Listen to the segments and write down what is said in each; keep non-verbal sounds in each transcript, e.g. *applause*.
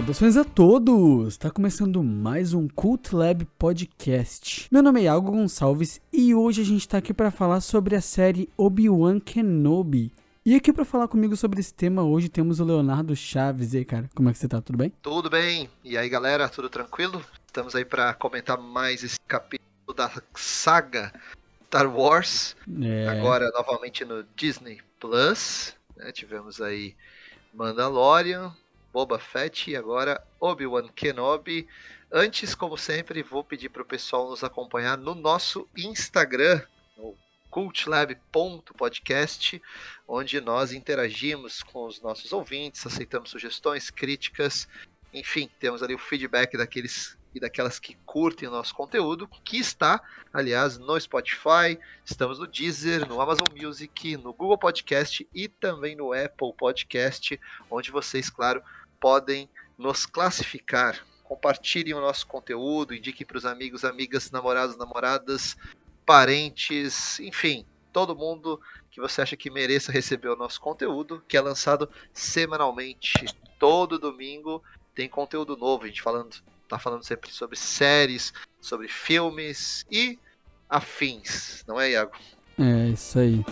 Saudações a todos! Está começando mais um Cult Lab Podcast. Meu nome é Algo Gonçalves e hoje a gente está aqui para falar sobre a série Obi-Wan Kenobi. E aqui para falar comigo sobre esse tema hoje temos o Leonardo Chaves. E aí, cara, como é que você tá? Tudo bem? Tudo bem. E aí, galera, tudo tranquilo? Estamos aí para comentar mais esse capítulo da saga Star Wars. É... Agora novamente no Disney Plus. Né? Tivemos aí Mandalorian, Boba Fett e agora Obi-Wan Kenobi. Antes, como sempre, vou pedir para o pessoal nos acompanhar no nosso Instagram, no cultlab.podcast, onde nós interagimos com os nossos ouvintes, aceitamos sugestões, críticas, enfim, temos ali o feedback daqueles e daquelas que curtem o nosso conteúdo, que está, aliás, no Spotify, estamos no Deezer, no Amazon Music, no Google Podcast e também no Apple Podcast, onde vocês, claro, podem nos classificar. Compartilhem o nosso conteúdo, indiquem para os amigos, amigas, namorados, namoradas, parentes, enfim, todo mundo que você acha que mereça receber o nosso conteúdo, que é lançado semanalmente. Todo domingo tem conteúdo novo, a gente falando, tá falando sempre sobre séries, sobre filmes e afins, não é, Iago? É, isso aí.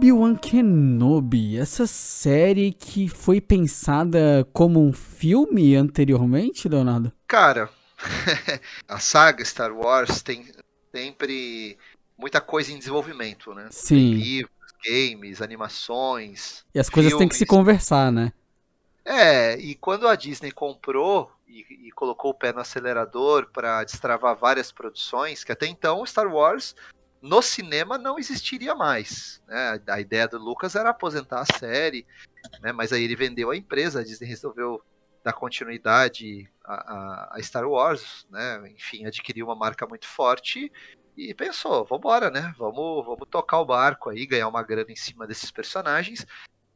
Obi-Wan Kenobi, essa série que foi pensada como um filme anteriormente, Leonardo? Cara, *laughs* a saga Star Wars tem sempre muita coisa em desenvolvimento, né? Sim. Tem livros, games, animações. E as coisas têm que se conversar, né? É, e quando a Disney comprou e, e colocou o pé no acelerador para destravar várias produções, que até então Star Wars no cinema não existiria mais. Né? A ideia do Lucas era aposentar a série, né? mas aí ele vendeu a empresa, a Disney resolveu dar continuidade a, a, Star Wars, né? enfim, adquiriu uma marca muito forte e pensou, vamos embora, né? Vamos, vamos tocar o barco aí, ganhar uma grana em cima desses personagens.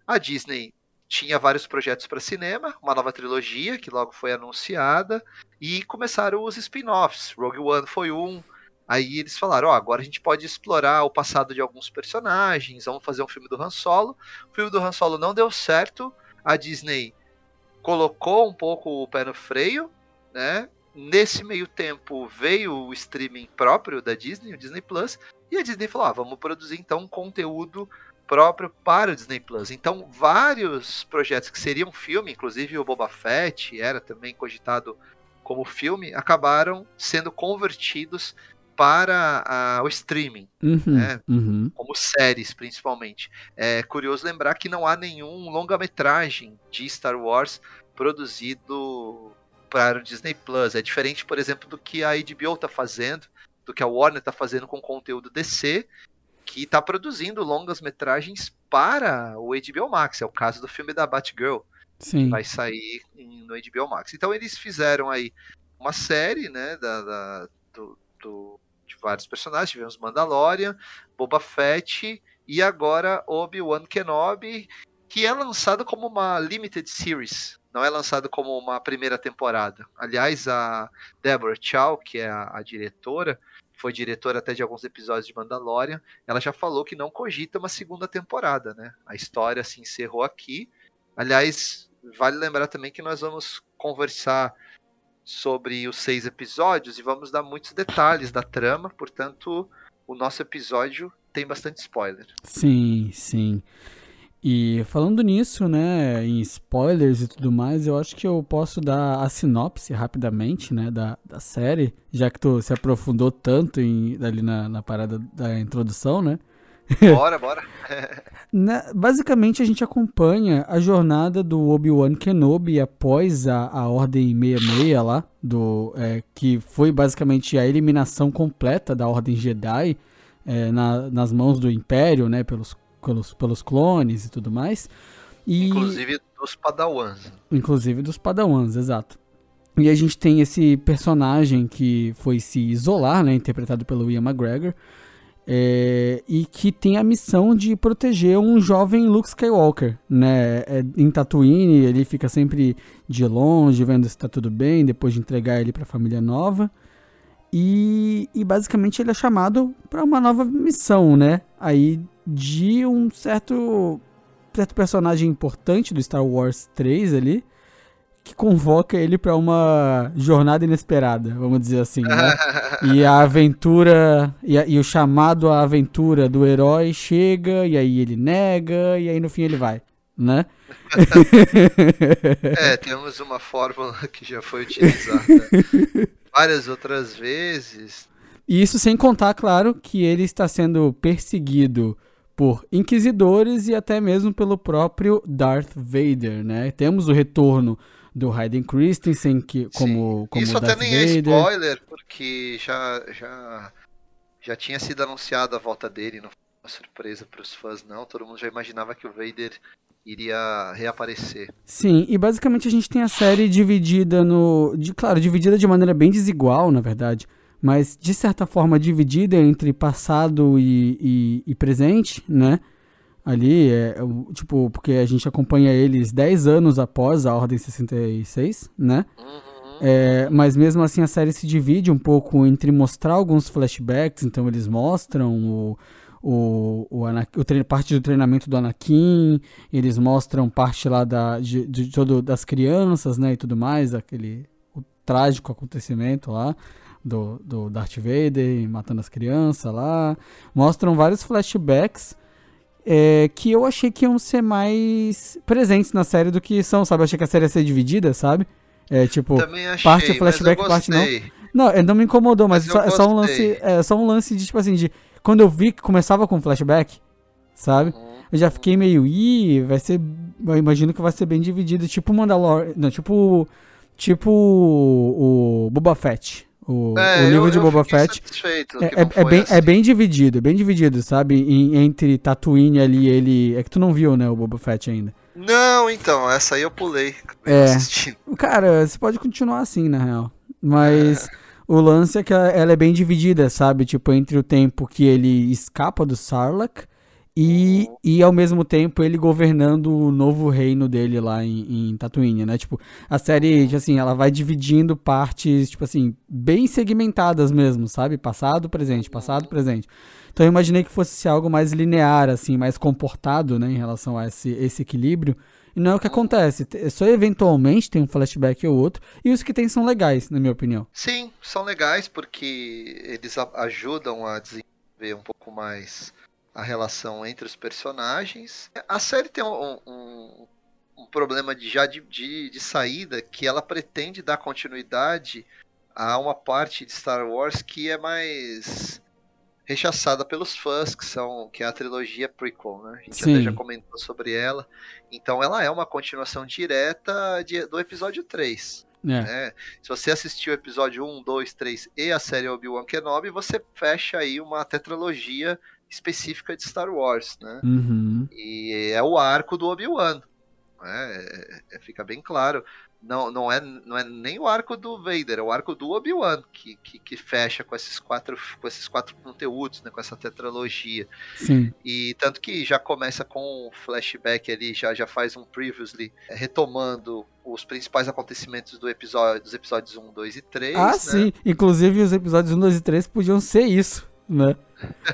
A Disney tinha vários projetos para cinema, uma nova trilogia que logo foi anunciada e começaram os spin-offs. Rogue One foi um, Aí eles falaram, ó, oh, agora a gente pode explorar o passado de alguns personagens, vamos fazer um filme do Han Solo. O filme do Han Solo não deu certo, a Disney colocou um pouco o pé no freio, né? Nesse meio tempo veio o streaming próprio da Disney, o Disney Plus, e a Disney falou: ah, vamos produzir então um conteúdo próprio para o Disney Plus. Então, vários projetos que seriam filme, inclusive o Boba Fett era também cogitado como filme, acabaram sendo convertidos para a, o streaming, uhum, né? uhum. como séries principalmente. É curioso lembrar que não há nenhum longa-metragem de Star Wars produzido para o Disney Plus. É diferente, por exemplo, do que a HBO está fazendo, do que a Warner está fazendo com conteúdo DC, que está produzindo longas metragens para o HBO Max. É o caso do filme da Batgirl. Sim. Vai sair no HBO Max. Então eles fizeram aí uma série, né, da, da do, do, de vários personagens. Tivemos Mandalorian, Boba Fett e agora Obi-Wan Kenobi, que é lançado como uma limited series, não é lançado como uma primeira temporada. Aliás, a Deborah Chow, que é a, a diretora, foi diretora até de alguns episódios de Mandalorian, ela já falou que não cogita uma segunda temporada, né? A história se encerrou aqui. Aliás, vale lembrar também que nós vamos conversar sobre os seis episódios e vamos dar muitos detalhes da trama, portanto, o nosso episódio tem bastante spoiler. Sim, sim. E falando nisso, né, em spoilers e tudo mais, eu acho que eu posso dar a sinopse rapidamente, né, da, da série, já que tu se aprofundou tanto em, ali na, na parada da introdução, né? Bora, bora. *laughs* Na, basicamente, a gente acompanha a jornada do Obi-Wan Kenobi após a, a Ordem 66 lá, do, é, que foi basicamente a eliminação completa da Ordem Jedi é, na, nas mãos do Império, né, pelos, pelos, pelos clones e tudo mais. E... Inclusive dos Padawans. Inclusive dos Padawans, exato. E a gente tem esse personagem que foi se isolar, né, interpretado pelo Ian McGregor, é, e que tem a missão de proteger um jovem Luke Skywalker, né? É, em Tatooine, ele fica sempre de longe, vendo se tá tudo bem, depois de entregar ele para a família nova. E, e, basicamente ele é chamado para uma nova missão, né? Aí de um certo certo personagem importante do Star Wars 3 ali, que convoca ele para uma jornada inesperada, vamos dizer assim, né? *laughs* e a aventura e, a, e, o chamado à aventura do herói chega e aí ele nega e aí no fim ele vai, né? *laughs* é, temos uma fórmula que já foi utilizada várias outras vezes. E isso sem contar, claro, que ele está sendo perseguido por inquisidores e até mesmo pelo próprio Darth Vader, né? Temos o retorno do Hayden Christensen que, como, como Isso Darth até nem Vader. é spoiler, porque já, já, já tinha sido anunciado a volta dele, não foi uma surpresa para os fãs, não. Todo mundo já imaginava que o Vader iria reaparecer. Sim, e basicamente a gente tem a série dividida no. De, claro, dividida de maneira bem desigual, na verdade. Mas de certa forma dividida entre passado e, e, e presente, né? Ali, é, tipo, porque a gente acompanha eles 10 anos após a Ordem 66, né? Uhum. É, mas mesmo assim a série se divide um pouco entre mostrar alguns flashbacks, então eles mostram o, o, o, o treino, parte do treinamento do Anakin, eles mostram parte lá da, de, de, todo, das crianças, né, e tudo mais, aquele o trágico acontecimento lá do, do Darth Vader matando as crianças lá, mostram vários flashbacks é, que eu achei que iam ser mais presentes na série do que são, sabe? Eu achei que a série ia ser dividida, sabe? É tipo, achei, parte flashback, parte não. Não, é, não me incomodou, mas, mas é, só, é, só, um lance, é só um lance de tipo assim, de quando eu vi que começava com flashback, sabe? Uhum. Eu já fiquei meio, ih, vai ser, eu imagino que vai ser bem dividido, tipo Mandalorian, não, tipo tipo o, o Boba Fett, o, é, o livro eu, de Boba Fett é, é, é, bem, assim. é bem dividido, bem dividido, sabe? Em, entre Tatooine ali, ele. É que tu não viu, né, o Boba Fett ainda. Não, então, essa aí eu pulei. É. Cara, você pode continuar assim, na real. Mas é. o lance é que ela é bem dividida, sabe? Tipo, entre o tempo que ele escapa do Sarlacc e, e ao mesmo tempo ele governando o novo reino dele lá em, em Tatooine, né? Tipo, a série, tipo assim, ela vai dividindo partes, tipo assim, bem segmentadas mesmo, sabe? Passado, presente, passado, presente. Então eu imaginei que fosse ser algo mais linear, assim, mais comportado, né, em relação a esse, esse equilíbrio. E não é o que acontece. Só eventualmente tem um flashback ou outro. E os que tem são legais, na minha opinião. Sim, são legais porque eles ajudam a desenvolver um pouco mais a relação entre os personagens. A série tem um, um, um problema de, já de, de, de, saída que ela pretende dar continuidade a uma parte de Star Wars que é mais rechaçada pelos fãs, que são que é a trilogia prequel, né? A gente Sim. até já comentou sobre ela. Então ela é uma continuação direta de, do episódio 3. É. Né? Se você assistiu o episódio 1, 2, 3 e a série Obi-Wan Kenobi, você fecha aí uma tetralogia específica de Star Wars, né? Uhum. E é o arco do Obi-Wan. Né? É, é, fica bem claro. Não, não, é, não é nem o arco do Vader, é o arco do Obi-Wan que, que, que, fecha com esses quatro, com esses quatro conteúdos, né, com essa tetralogia. Sim. E tanto que já começa com um flashback ali, já, já faz um previously, é, retomando os principais acontecimentos do episódio, dos episódios 1, 2 e 3. Ah, né? sim. Inclusive os episódios 1, 2 e 3 podiam ser isso, né?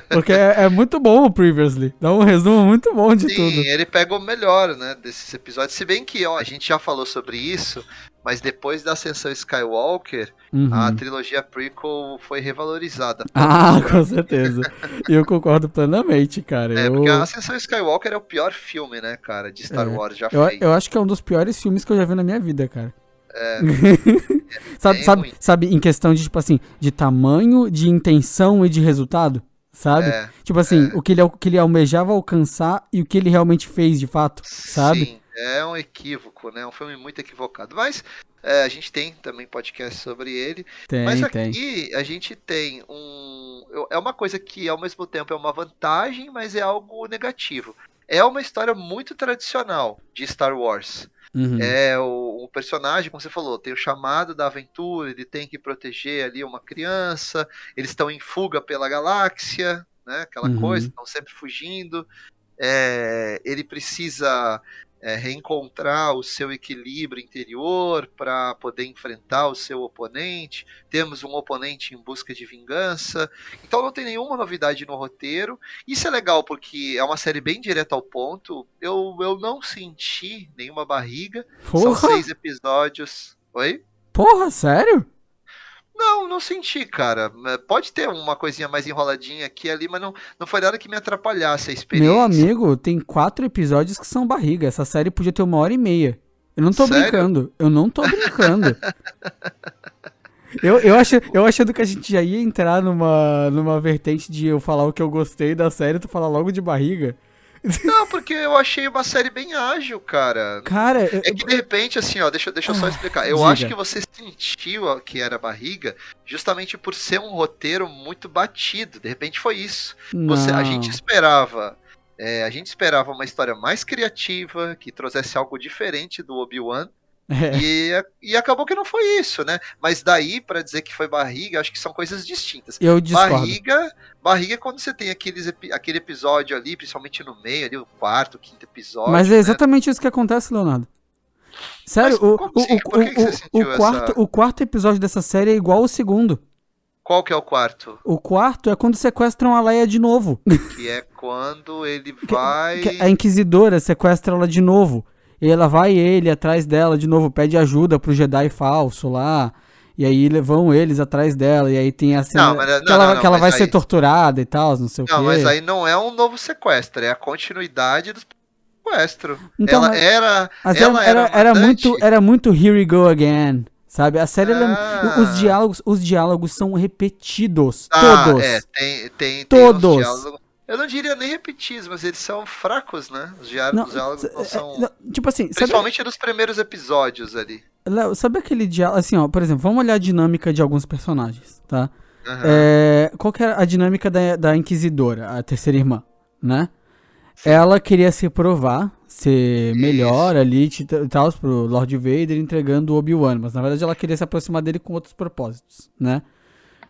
Porque é, é, muito bom o Previously. Dá um resumo muito bom de Sim, tudo. Sim, ele pega o melhor, né, desses episódios. Se bem que, ó, a gente já falou sobre isso, mas depois da Ascensão Skywalker, uhum. a trilogia prequel foi revalorizada. *laughs* Ah, com certeza. E eu concordo plenamente, cara. É, eu... porque a Ascensão Skywalker é o pior filme, né, cara, de Star é. Wars já eu, feito. Eu acho que é um dos piores filmes que eu já vi na minha vida, cara. É. *laughs* sabe, sabe, sabe, em questão de, tipo assim, de tamanho, de intenção e de resultado? sabe? É, tipo assim, é. o, que ele, o que ele almejava alcançar e o que ele realmente fez de fato, sabe? Sim, é um equívoco, né? Um filme muito equivocado. Mas é, a gente tem também podcast sobre ele. Tem, mas aqui tem. a gente tem um. É uma coisa que ao mesmo tempo é uma vantagem, mas é algo negativo. é uma história muito tradicional de Star Wars. Uhum. É o, o, personagem, como você falou, tem o chamado da aventura, ele tem que proteger ali uma criança, eles estão em fuga pela galáxia, né? Aquela Uhum. coisa, estão sempre fugindo. É, ele precisa é, reencontrar o seu equilíbrio interior para poder enfrentar o seu oponente. Temos um oponente em busca de vingança. Então não tem nenhuma novidade no roteiro. Isso é legal porque é uma série bem direta ao ponto. Eu, eu não senti nenhuma barriga. São Porra, seis episódios. Oi? porra, sério? Não, não senti, cara. É, Pode ter uma coisinha mais enroladinha aqui e ali, mas não, não foi nada que me atrapalhasse a experiência. Meu amigo, tem quatro episódios que são barriga. Essa série podia ter uma hora e meia. Eu não tô Sério? brincando. Eu não tô brincando. Eu, eu, acho, eu achando que a gente já ia entrar numa, numa vertente de eu falar o que eu gostei da série, tu falar logo de barriga. Não, porque eu achei uma série bem ágil, cara. Cara, eu- É que de repente, assim, ó, deixa, deixa eu só Ah, explicar. Eu diga. acho que você sentiu que era barriga justamente por ser um roteiro muito batido. De repente foi isso. Você- a gente esperava. é, a gente esperava uma história mais criativa, que trouxesse algo diferente do Obi-Wan. É. E, e acabou que não foi isso, né? Mas daí, pra dizer que foi barriga, acho que são coisas distintas. Eu discordo. Barriga, barriga é quando você tem aqueles, aquele episódio ali, principalmente no meio, ali, o quarto, quinto episódio. Mas é né? exatamente isso que acontece, Leonardo. Sério, Mas o, assim? o, que que quarto, essa- o quarto episódio dessa série é igual ao segundo. Qual que é o quarto? O quarto é quando sequestram a Leia de novo. Que é quando ele *laughs* vai. Que a Inquisidora sequestra ela de novo. E ela vai ele atrás dela de novo, pede ajuda pro Jedi falso lá. E aí vão eles atrás dela. E aí tem a cena Não, mas- que não, ela, não, não, que ela vai aí- ser torturada e tal, não sei o Não, quê. mas aí não é um novo sequestro, é a continuidade do sequestro. Então, ela era. Mas ela era, era, era muito, era muito Here We Go Again. Sabe? A série, ela é- Ah. os diálogos, os diálogos são repetidos. Ah, todos. É, tem, tem, tem Todos. diálogos- Eu não diria nem repetidos, mas eles são fracos, né? Os diálogos Não, os diálogos não é, são. não, tipo assim, sabe, Principalmente nos primeiros episódios ali. Léo, sabe aquele diálogo, assim, ó, por exemplo, vamos olhar a dinâmica de alguns personagens, tá? Aham. É, qual que era a dinâmica da, da Inquisidora, a terceira irmã, né? Ela queria se provar, ser melhor ali e tal pro Lord Vader entregando o Obi-Wan, mas na verdade ela queria se aproximar dele com outros propósitos, né?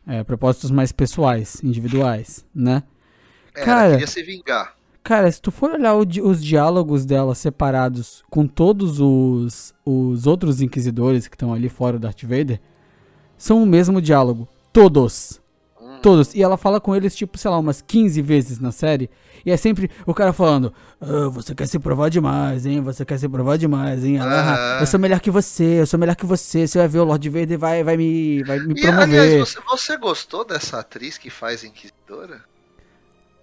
É, propósitos mais pessoais, individuais, né? Cara- queria se vingar. Cara, se tu for olhar o os diálogos dela separados com todos os, os outros inquisidores que estão ali fora do Darth Vader, são o mesmo diálogo. Todos. Hum. Todos. E ela fala com eles, tipo, sei lá, umas 15 vezes na série. E é sempre o cara falando: "Ah, Você quer se provar demais, hein? Você quer se provar demais, hein? Ah, Aham. eu sou melhor que você, eu sou melhor que você. Você vai ver o Lord Vader vai, vai me, vai me E, promover. aliás, você, você gostou dessa atriz que faz Inquisidora?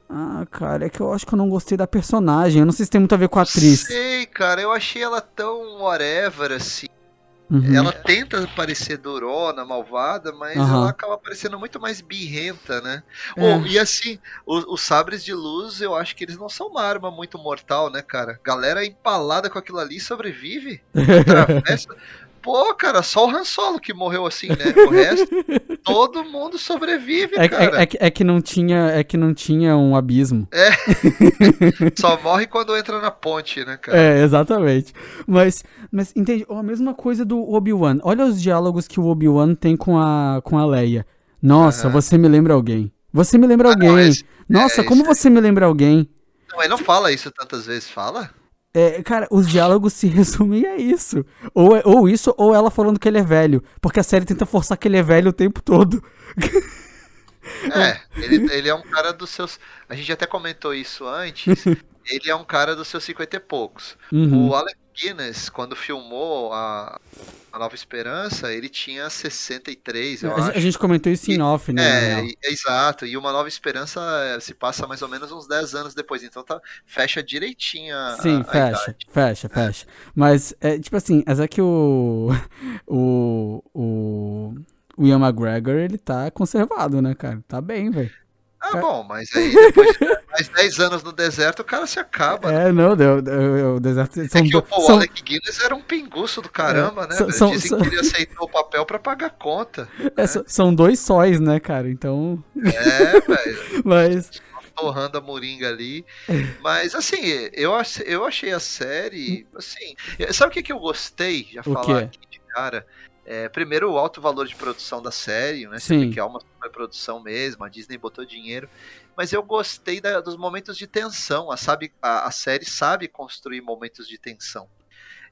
Ah, cara, é que eu acho que eu não gostei da personagem. Eu não sei se tem muito a ver com a atriz. Sei, cara, eu achei ela tão whatever, assim. Uhum. Ela tenta parecer durona, malvada, mas Aham. ela acaba parecendo muito mais birrenta, né? É. Oh, e assim, os, os sabres de luz, eu acho que eles não são uma arma muito mortal, né, cara? Galera empalada com aquilo ali sobrevive. *laughs* Atravessa. Pô, cara, só o Han Solo que morreu assim, né? O resto, *laughs* todo mundo sobrevive, É, cara. é- é que- é que não tinha, é que não tinha um abismo. *laughs* Só morre quando entra na ponte, né, cara? É, exatamente. Mas, mas entende? A mesma coisa do Obi-Wan. Olha os diálogos que o Obi-Wan tem com a, com a Leia. Nossa, Aham. você me lembra alguém. Você me lembra Ah, não, alguém. esse- Nossa, é, como esse- você me lembra alguém. Não, ele não fala isso tantas vezes, fala? É, cara, os diálogos se *laughs* resumem a isso. Ou, é- ou isso, ou ela falando que ele é velho. Porque a série tenta forçar que ele é velho o tempo todo. *laughs* É, ele, ele é um cara dos seus. A gente até comentou isso antes. *laughs* ele é um cara dos seus 50 e poucos. Uhum. O Alec Guinness, quando filmou a, Nova Esperança, ele tinha 63, eu A, acho. a gente comentou isso em E- off, né? É, e- é exato. E uma Nova Esperança eh, se passa mais ou menos uns 10 anos depois. Então tá, fecha direitinho a, Sim, a- fecha, idade. fecha, fecha. Mas, é, tipo assim, mas é que o. *laughs* O. O. O Ian McGregor, ele tá conservado, né, cara? Tá bem, velho. Ah, bom, mas aí depois de *laughs* mais 10 anos no deserto, o cara se acaba. né? É, não, deu. deu- O deserto. É São, que do- o, são, Alec Guinness era um pinguço do caramba, É, né? são- são- Dizem são- que ele aceitou o papel pra pagar conta. é, são- são dois sóis, né, cara? Então. É, velho. *laughs* Mas. torrando a moringa ali. Mas, assim, eu, eu achei a série. Assim, sabe o que, que eu gostei? Já falar aqui de cara. É, primeiro, o alto valor de produção da série, né? Sim. que é uma produção mesmo, a Disney botou dinheiro. Mas eu gostei da, dos momentos de tensão. A, sabe, a, a série sabe construir momentos de tensão.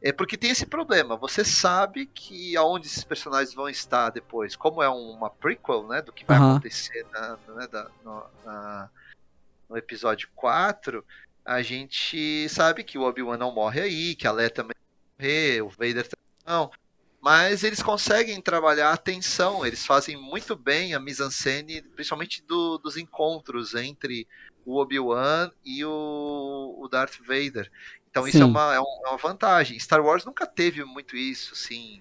É porque tem esse problema. Você sabe que aonde esses personagens vão estar depois, como é uma prequel, né, do que vai uhum. acontecer na, né, da, no, na, no, episódio 4, a gente sabe que o Obi-Wan não morre aí, que a Leia também morre, o Vader também não. Mas eles conseguem trabalhar a tensão, eles fazem muito bem a mise-en-scène, principalmente do, dos encontros entre o Obi-Wan e o, o, Darth Vader. Então Sim. isso é uma, é, uma vantagem. Star Wars nunca teve muito isso, assim,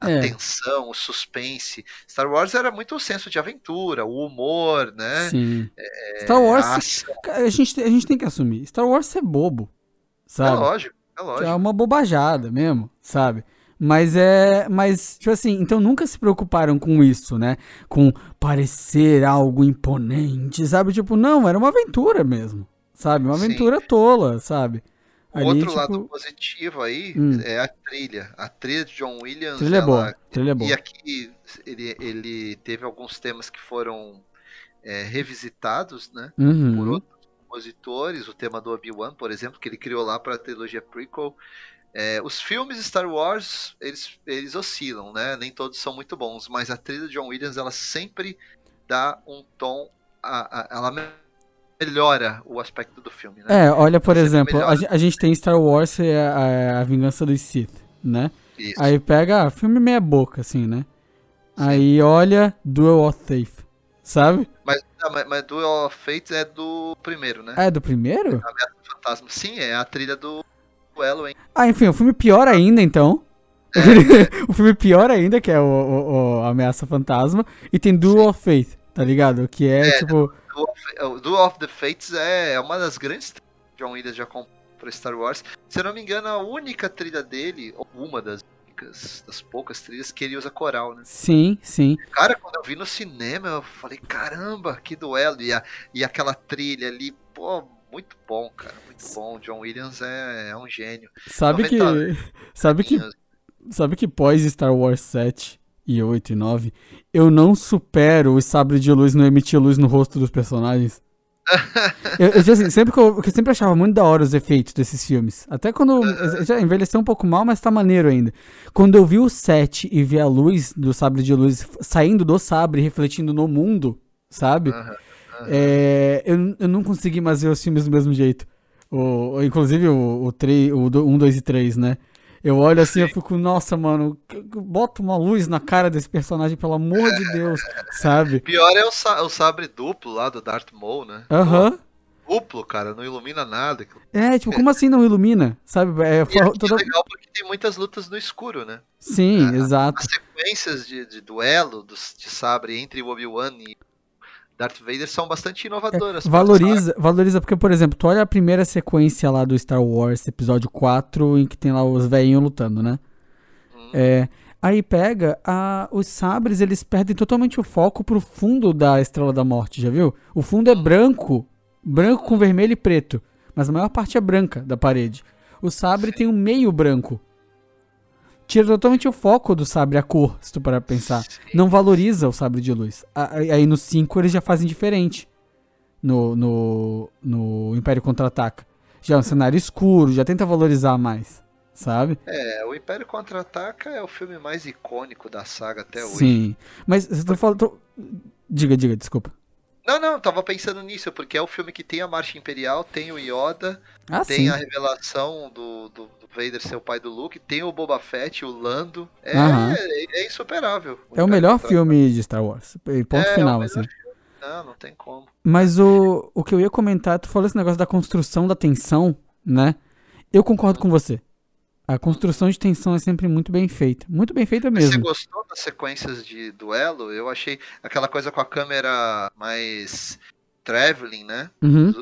a é. tensão, o suspense. Star Wars era muito o senso de aventura, o humor, né? Sim. É, Star Wars, a... a... gente, a gente tem que assumir, Star Wars é bobo, sabe? É lógico, é lógico. É uma bobajada mesmo, sabe? Mas é. Mas, tipo assim, então nunca se preocuparam com isso, né? Com parecer algo imponente, sabe? Tipo, não, era uma aventura mesmo, sabe? Uma aventura Sim. tola, sabe? O Ali, outro tipo... lado positivo aí hum. é a trilha. A trilha de John Williams. Trilha é ela... é boa. Trilha é boa. E aqui ele, ele teve alguns temas que foram é, revisitados, né? Uhum. Por outros compositores. O tema do Obi-Wan, por exemplo, que ele criou lá para a trilogia prequel. É, os filmes Star Wars, eles, eles oscilam, né? Nem todos são muito bons, mas a trilha de John Williams, ela sempre dá um tom, a, a, ela melhora o aspecto do filme, né? É, olha, por exemplo, a, a, gente tem Star Wars e a, a Vingança dos Sith, né? Isso. Aí pega, ah, filme meia boca, assim, né? Sim. Aí olha Duel of Faith, sabe? Mas, mas, mas Duel of Fates é do primeiro, né? É do primeiro? A Fantasma. Sim, é a trilha do duelo, hein? Ah, enfim, o filme pior ainda, então. É. *laughs* o filme pior ainda, que é o, o, o Ameaça Fantasma. E tem Duel of Faith, tá ligado? Que é, é tipo. O Duel of the Fates é uma das grandes trilhas que John Williams já comprou pra Star Wars. Se eu não me engano, a única trilha dele, ou uma das únicas, das poucas trilhas, que ele usa coral, né? Sim, sim. Cara, quando eu vi no cinema, eu falei, caramba, que duelo. E, a, e aquela trilha ali, pô, muito bom, cara. Muito bom. John Williams é, é um gênio. Sabe que. *laughs* Sabe que. Sabe que pós Star Wars 7 e 8 e 9, eu não supero o sabre de luz não emitir luz no rosto dos personagens. *laughs* eu, eu, assim, sempre que eu, eu, sempre achava muito da hora os efeitos desses filmes. Até quando já envelheceu um pouco mal, mas tá maneiro ainda. Quando eu vi o 7 e vi a luz do sabre de luz saindo do sabre refletindo no mundo, sabe? Uhum. É, eu, eu não consegui mais ver os filmes do mesmo jeito. O, inclusive o, o, 3, o 1, 2 e 3, né? Eu olho assim e fico, nossa, mano, bota uma luz na cara desse personagem, pelo amor de Deus, sabe? Pior é o, sa o sabre duplo lá do Darth Maul, né? Aham. Uhum. Duplo, cara, não ilumina nada. É, tipo, como assim não ilumina? Sabe? É, é toda... legal porque tem muitas lutas no escuro, né? Sim, é, exato. As sequências de, de duelo dos, de sabre entre o Obi-Wan e Darth Vader são bastante inovadoras. É, valoriza, valoriza, porque, por exemplo, tu olha a primeira sequência lá do Star Wars, episódio 4, em que tem lá os velhinhos lutando, né? Hum. É, aí pega, a, os sabres, eles perdem totalmente o foco pro fundo da Estrela da Morte, já viu? O fundo é hum. branco, branco com vermelho e preto, mas a maior parte é branca da parede. O sabre Sim. tem um meio branco tira totalmente o foco do sabre, a cor, se tu parar pra pensar. Sim. Não valoriza o sabre de luz. Aí no 5 eles já fazem diferente. No, no, no Império Contra-Ataca. Já é um cenário escuro, já tenta valorizar mais, sabe? É, o Império Contra-Ataca é o filme mais icônico da saga até hoje. Sim, mas você tá falando... Diga, diga, desculpa. Não, não, tava pensando nisso, porque é o filme que tem a Marcha Imperial, tem o Yoda, ah, tem sim. a revelação do, do, Vader ser o pai do Luke, tem o Boba Fett, o Lando. É, é, é, insuperável. É o melhor filme de Star Wars. Ponto é, final, é assim. Filme. Não, não tem como. Mas o, o que eu ia comentar, tu falou esse negócio da construção da tensão, né? Eu concordo com você. A construção de tensão é sempre muito bem feita. Muito bem feita mesmo. Você gostou das sequências de duelo? Eu achei aquela coisa com a câmera mais traveling, né? Uhum.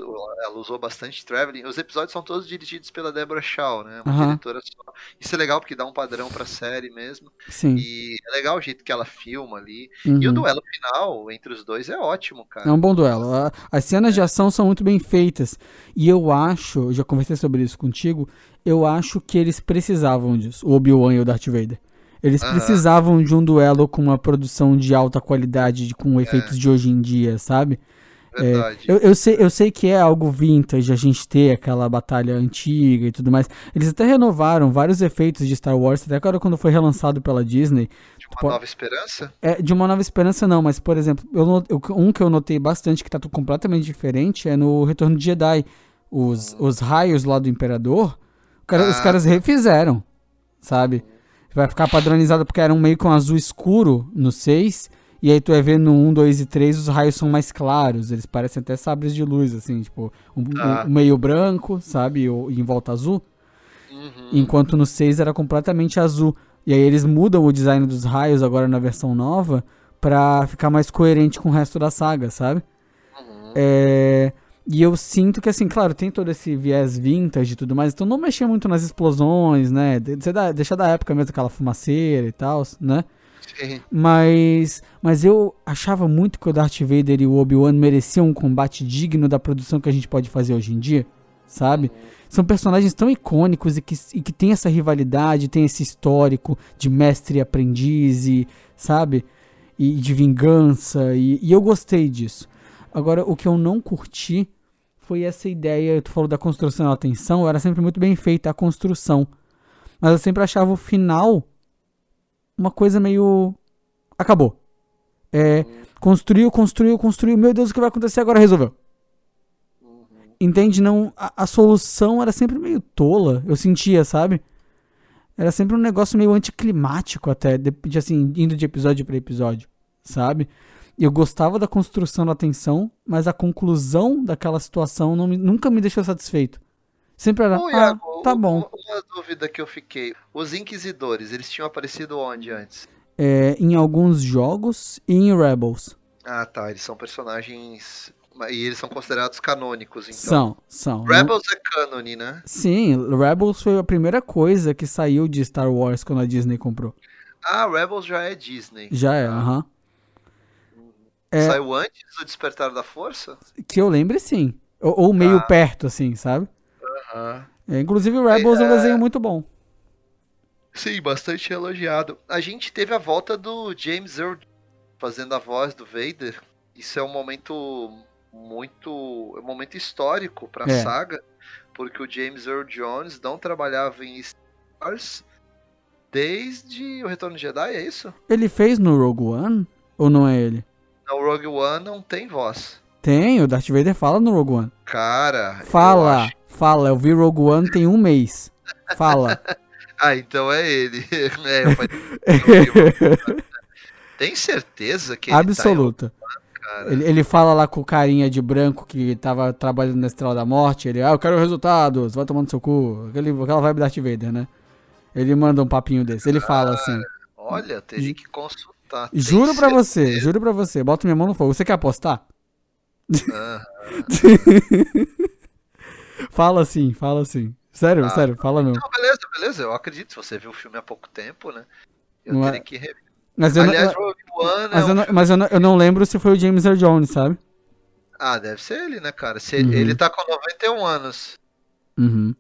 Ela usou bastante traveling. Os episódios são todos dirigidos pela Deborah Shaw, né? Uma Aham. diretora só. Isso é legal porque dá um padrão pra série mesmo. Sim. E é legal o jeito que ela filma ali. Uhum. E o duelo final entre os dois é ótimo, cara. É um bom duelo. As cenas de ação são muito bem feitas. E eu acho, eu já conversei sobre isso contigo, eu acho que eles precisavam disso, o Obi-Wan e o Darth Vader. Eles Aham. precisavam de um duelo com uma produção de alta qualidade, de- com efeitos de hoje em dia, sabe? Verdade. Eu, eu sei, eu sei que é algo vintage a gente ter aquela batalha antiga e tudo mais. Eles até renovaram vários efeitos de Star Wars, até agora quando foi relançado pela Disney. De uma pô- nova esperança? É, de uma nova esperança não, mas por exemplo, eu, eu- um que eu notei bastante que tá completamente diferente é no Retorno de Jedi. Os, os raios lá do Imperador, cara- os Ah. caras refizeram, sabe? Vai ficar padronizado porque era um meio com azul escuro no 6, e aí tu vai ver no 1, 2 e 3 os raios são mais claros, eles parecem até sabres de luz, assim, tipo, um, Ah. um meio branco, sabe, e em volta azul. Uhum. Enquanto no 6 era completamente azul. E aí eles mudam o design dos raios agora na versão nova pra ficar mais coerente com o resto da saga, sabe? Uhum. É, E eu sinto que, assim, claro, tem todo esse viés vintage e tudo mais, então não mexer muito nas explosões, né? Da- Deixar da época mesmo aquela fumaceira e tal, né? Mas, mas eu achava muito que o Darth Vader e o Obi-Wan mereciam um combate digno da produção que a gente pode fazer hoje em dia, sabe? São personagens tão icônicos e que, e que tem essa rivalidade, tem esse histórico de mestre e aprendiz, e, sabe? E de vingança, e, e eu gostei disso. Agora, o que eu não curti foi essa ideia, tu falou da construção da tensão, era sempre muito bem feita a construção. Mas eu sempre achava o final uma coisa meio. Acabou. É, construiu, construiu, construiu. Meu Deus, o que vai acontecer agora? Resolveu. Entende? Não, a, a solução era sempre meio tola. Eu sentia, sabe? Era sempre um negócio meio anticlimático até, de, de, assim, indo de episódio para episódio, sabe? Eu gostava da construção da tensão, mas a conclusão daquela situação me- nunca me deixou satisfeito. Sempre era, ah, Iago, tá uma- bom. Uma dúvida que eu fiquei. Os Inquisidores, eles tinham aparecido onde antes? É, em alguns jogos e em Rebels. Ah, tá. Eles são personagens. E eles são considerados canônicos, então. São, são. Rebels é cânone, né? Sim, Rebels foi a primeira coisa que saiu de Star Wars quando a Disney comprou. Ah, Rebels já é Disney. Já é, Ah. aham. É. Saiu antes do Despertar da Força? Que eu lembre, sim. Ou, ou meio Ah. perto, assim, sabe? É, inclusive, o Rebels é um É. desenho muito bom. Sim, bastante elogiado. A gente teve a volta do James Earl fazendo a voz do Vader. Isso é um momento muito. É um momento histórico pra É. saga, porque o James Earl Jones não trabalhava em Star Wars desde o Retorno de Jedi, é isso? Ele fez no Rogue One? Ou não é ele? No Rogue One não tem voz. Tem, o Darth Vader fala no Rogue One. Cara, eu Fala, acho- fala. Eu vi Rogue One tem um mês. Fala. *laughs* Ah, então é ele. *laughs* é, eu falei- Tem certeza que ele Absoluta. tá em cara? Ele, ele fala lá com o carinha de branco que tava trabalhando na Estrela da Morte. Ele, ah, eu quero resultados, vai tomando seu cu. Aquele, aquela vibe Darth Vader, né? Ele manda um papinho desse. Ele fala assim. Olha, teria que consultar. Juro pra você, certeza? juro pra você. Bota minha mão no fogo. Você quer apostar? *laughs* Fala assim, fala assim. Sério, Ah, sério, fala mesmo. Não, beleza, beleza. Eu acredito. Se você viu o filme há pouco tempo, né? Eu Não é- teria que rever. Mas eu, não, Aliás, Rogue One é mas, eu um não, mas eu, não, eu não lembro se foi o James Earl Jones, sabe? Ah, deve ser ele, né, cara? Se Uhum. ele, ele tá com 91 anos. Uhum.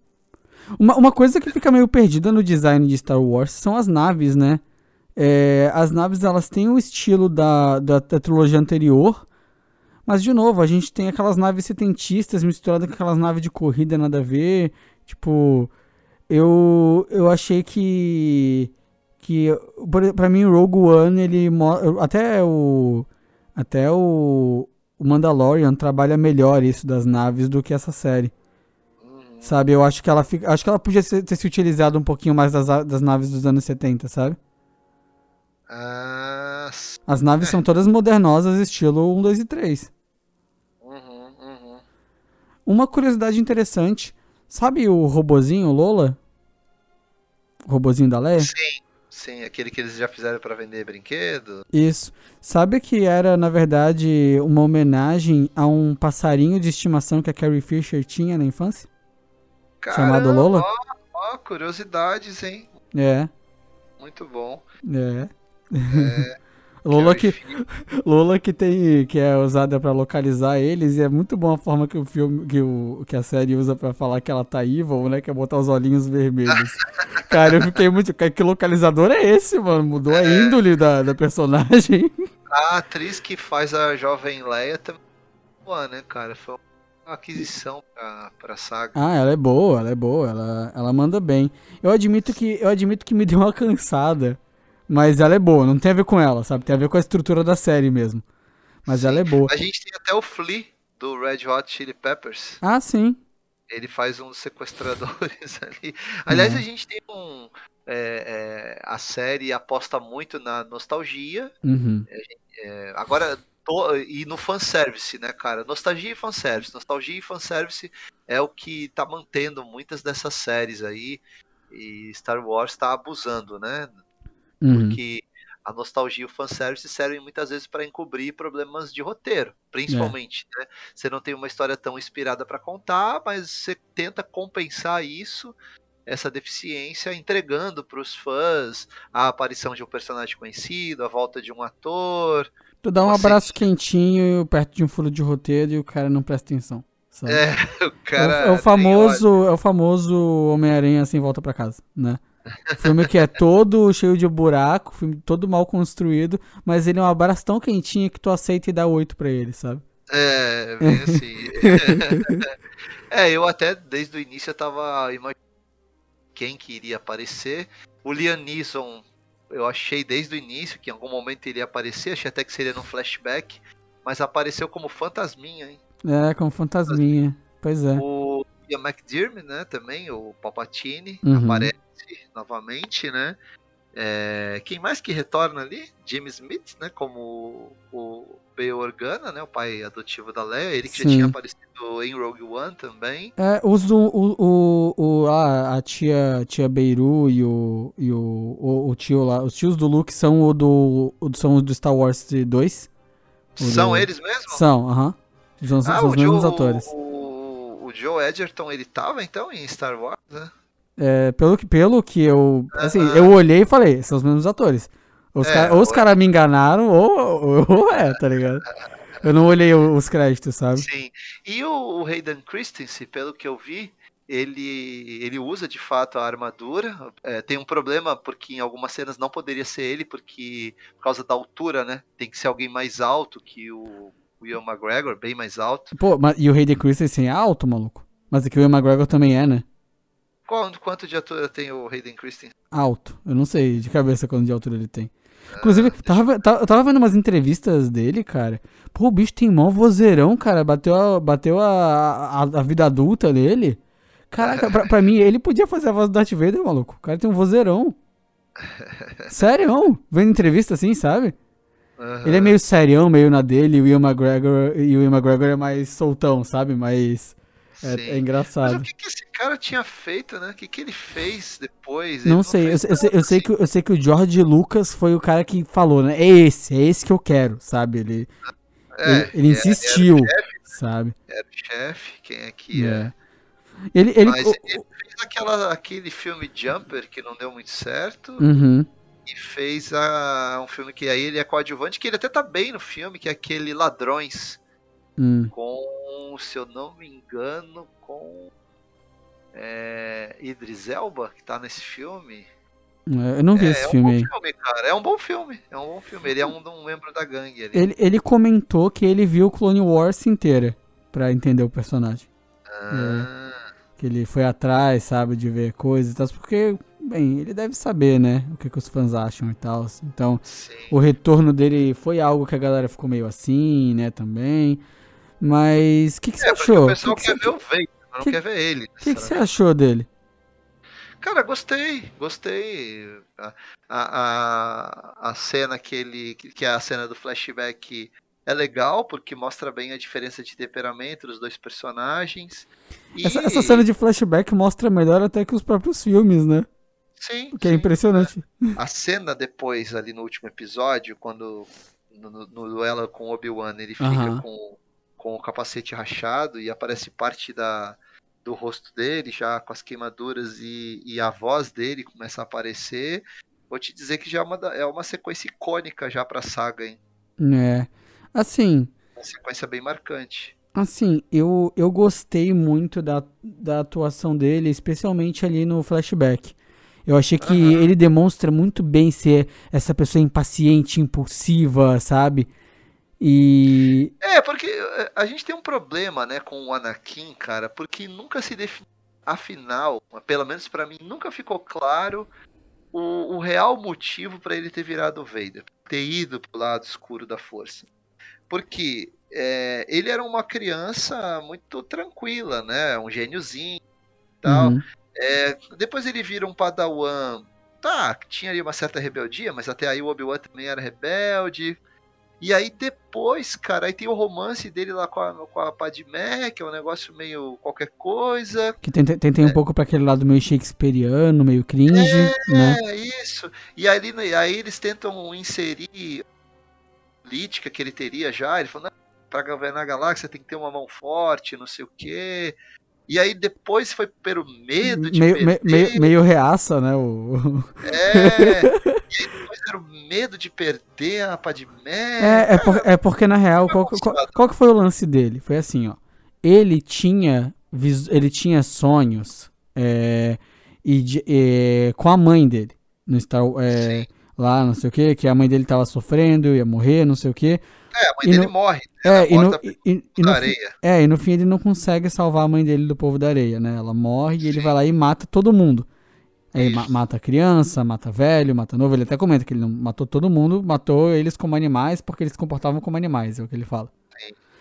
Uma, uma coisa que fica meio perdida no design de Star Wars são as naves, né? É, as naves elas têm o estilo da, da, da trilogia anterior, mas de novo, a gente tem aquelas naves setentistas misturadas com aquelas naves de corrida nada a ver. Tipo, eu, eu achei que. que pra mim, o Rogue One, ele. Até o. Até o. O Mandalorian trabalha melhor isso das naves do que essa série. Uhum. Sabe, eu acho que ela fica, acho que ela podia ter se utilizado um pouquinho mais das, das naves dos anos 70, sabe? Ah, As naves são todas modernosas, estilo 1, 2 e 3. uhum, uhum. Uma curiosidade interessante, sabe o robozinho Lola? O robozinho da Leia? Sim, Sim, aquele que eles já fizeram pra vender brinquedo. Isso. Sabe que era, na verdade, uma homenagem a um passarinho de estimação que a Carrie Fisher tinha na infância? Chamado Caramba, Lola? Ó, ó, curiosidades, hein? É, Muito bom. é. É, Lola que. Lola que tem que é usada pra localizar eles e é muito bom a forma que o filme que, o, que a série usa pra falar que ela tá evil, né, que é botar os olhinhos vermelhos. *laughs* Cara, eu fiquei muito, que localizador é esse, mano? Mudou a índole da, da personagem. A atriz que faz a jovem Leia também é boa, né, cara? Foi uma aquisição pra, pra saga. Ah, ela é boa, ela é boa, ela, ela manda bem. Eu admito que eu admito que me deu uma cansada, mas ela é boa, não tem a ver com ela, sabe? Tem a ver com a estrutura da série mesmo. Mas ela é boa. A gente tem até o Flea do Red Hot Chili Peppers. Ah, sim. Ele faz um dos sequestradores *laughs* ali. Aliás, É. a gente tem um. é, é, a série aposta muito na nostalgia. Uhum. é, agora. to- e no fanservice, né, cara? Nostalgia e fanservice. Nostalgia e fanservice é o que tá mantendo muitas dessas séries aí. E Star Wars tá abusando, né? Uhum. Porque a nostalgia e o fanservice servem muitas vezes para encobrir problemas de roteiro, principalmente. Né? Você não tem uma história tão inspirada para contar, mas você tenta compensar isso, essa deficiência, entregando para os fãs a aparição de um personagem conhecido, a volta de um ator. Tu dá um Assim- abraço quentinho perto de um furo de roteiro e o cara não presta atenção. sabe? É, *laughs* o É o- cara. é o, tem famoso, é o famoso Homem-Aranha sem volta pra casa, né? Filme que é todo cheio de buraco, filme todo mal construído, mas ele é um abraço tão quentinho que tu aceita e dá oito pra ele, sabe? É, bem assim. *laughs* é, eu até desde o início eu tava imaginando quem que iria aparecer. O Liam Neeson, eu achei desde o início que em algum momento ele ia aparecer, achei até que seria no flashback, mas apareceu como fantasminha, hein? É, como fantasminha. Pois é. O Ian McDiarmid, né, também, o Palpatine, Uhum. aparece novamente, né? É, quem mais que retorna ali? Jimmy Smith, né? Como o Bail Organa, né? O pai adotivo da Leia. Ele que já Sim. tinha aparecido em Rogue One também. É, os do, o, o, o, a, a tia, tia Beiru e, o, e o, o, o tio lá, os tios do Luke são o do, são os do Star Wars 2? O São do- eles mesmo? São, aham. São, ah, são os mesmos Joe, atores. O, o Joe Edgerton, ele tava então em Star Wars, né? É, pelo, que, pelo que eu. Assim, eu olhei e falei, são os mesmos atores. Os É, cara- ou os caras me enganaram, ou, ou, é, tá ligado? Eu não olhei os créditos, sabe? Sim. E o, o Hayden Christensen, pelo que eu vi, ele, ele usa de fato a armadura. É, tem um problema porque em algumas cenas não poderia ser ele, porque por causa da altura, né? Tem que ser alguém mais alto que o, o Ian McGregor, bem mais alto. Pô, mas, e o Hayden Christensen é alto, maluco? Mas aqui o Ian McGregor também é, né? Quanto, quanto de altura tem o Hayden Christensen? Alto. Eu não sei de cabeça quanto de altura ele tem. Inclusive, tava, ta- eu tava vendo umas entrevistas dele, cara. Pô, o bicho tem mó vozeirão, cara. Bateu a, bateu a, a, a vida adulta dele. Caraca, pra, pra mim, ele podia fazer a voz do Darth Vader, maluco. O cara tem um vozeirão. *laughs* Sério, vendo entrevista assim, sabe? Aham. Ele é meio serião, meio na dele, e o Ian McGregor, e o Ian McGregor é mais soltão, sabe? Mais. É, é Mas engraçado. o que, que esse cara tinha feito, né? O que, que ele fez depois? Não sei, eu, eu sei, eu sei que, eu sei que o George Lucas foi o cara que falou, né? É esse, é esse que eu quero, sabe? Ele, É, ele, ele é, insistiu, sabe? Era o chefe, quem é que é? É. Ele, ele, Mas o- ele fez aquela, aquele filme Jumper que não deu muito certo Uhum. e fez a, um filme que aí ele é coadjuvante, que ele até tá bem no filme, que é aquele Ladrões, Hum. com, se eu não me engano, com é, Idris Elba, que tá nesse filme. É, Eu não vi é, esse é um filme bom aí. filme, cara. É um bom filme. É um bom filme. Ele é um, um membro da gangue ali. Ele, ele comentou que ele viu Clone Wars inteira pra entender o personagem. Ah, Que ele foi atrás, sabe, de ver coisas e tal. Porque, bem, ele deve saber, né? O que, que os fãs acham e tal. Então, sim. o retorno dele foi algo que a galera ficou meio assim, né, também. Mas, o que, que você É, achou? o O pessoal que, que, quer você- ver o Vader, não que- quer ver ele. que que você achou dele? Cara, gostei, gostei. A, a, a, cena que ele. que é a cena do flashback é legal, porque mostra bem a diferença de temperamento dos dois personagens. E, Essa, essa cena de flashback mostra melhor até que os próprios filmes, né? Sim. Que é sim. impressionante. A cena depois, ali no último episódio, quando no, no, duelo com o Obi-Wan, ele fica Aham. com, com o capacete rachado e aparece parte da, do rosto dele, já com as queimaduras e, e a voz dele começa a aparecer. Vou te dizer que já é uma, é uma sequência icônica já pra saga, hein? É. Assim, Uma sequência bem marcante. assim, eu, eu gostei muito da, da atuação dele, especialmente ali no flashback. Eu achei que Aham. ele demonstra muito bem ser essa pessoa impaciente, impulsiva, sabe? E. É, porque eh, a gente tem um problema, né, com o Anakin, cara, porque nunca se definiu, afinal, pelo menos pra mim, nunca ficou claro o, o real motivo pra ele ter virado o Vader, ter ido pro lado escuro da força. Porque é, ele era uma criança muito tranquila, né, um gêniozinho e tal. Uhum. É, depois ele vira um padawan, tá, tinha ali uma certa rebeldia, mas até aí o Obi-Wan também era rebelde. E aí depois, cara, aí tem o romance dele lá com a, com a Padmé, que é um negócio meio qualquer coisa. Que tem, tem, tem um pouco pra aquele lado meio shakespeariano, meio cringe, né? É, isso. E aí, aí eles tentam inserir a política que ele teria já. Ele falou, pra governar a galáxia tem que ter uma mão forte, não sei o quê. E aí depois foi pelo medo de Meio, me- perder. meio, meio reaça, né? O... É. *laughs* e depois era o medo de perder a Padmé. É, é, por- é porque na real, qual, qual, qual que foi o lance dele? Foi assim, ó. Ele tinha, ele tinha sonhos é, e é, com a mãe dele. No Star, é, Sim. lá, não sei o que, que a mãe dele tava sofrendo, ia morrer, não sei o que. É, a mãe E dele no- morre. É, Ela e no, e, e- e no, areia. é, e no fim ele não consegue salvar a mãe dele do povo da areia, né? Ela morre e ele Sim. vai lá e mata todo mundo. Isso. ma- mata criança, mata velho, mata novo. Ele até comenta que ele não matou todo mundo, matou eles como animais porque eles se comportavam como animais, é o que ele fala.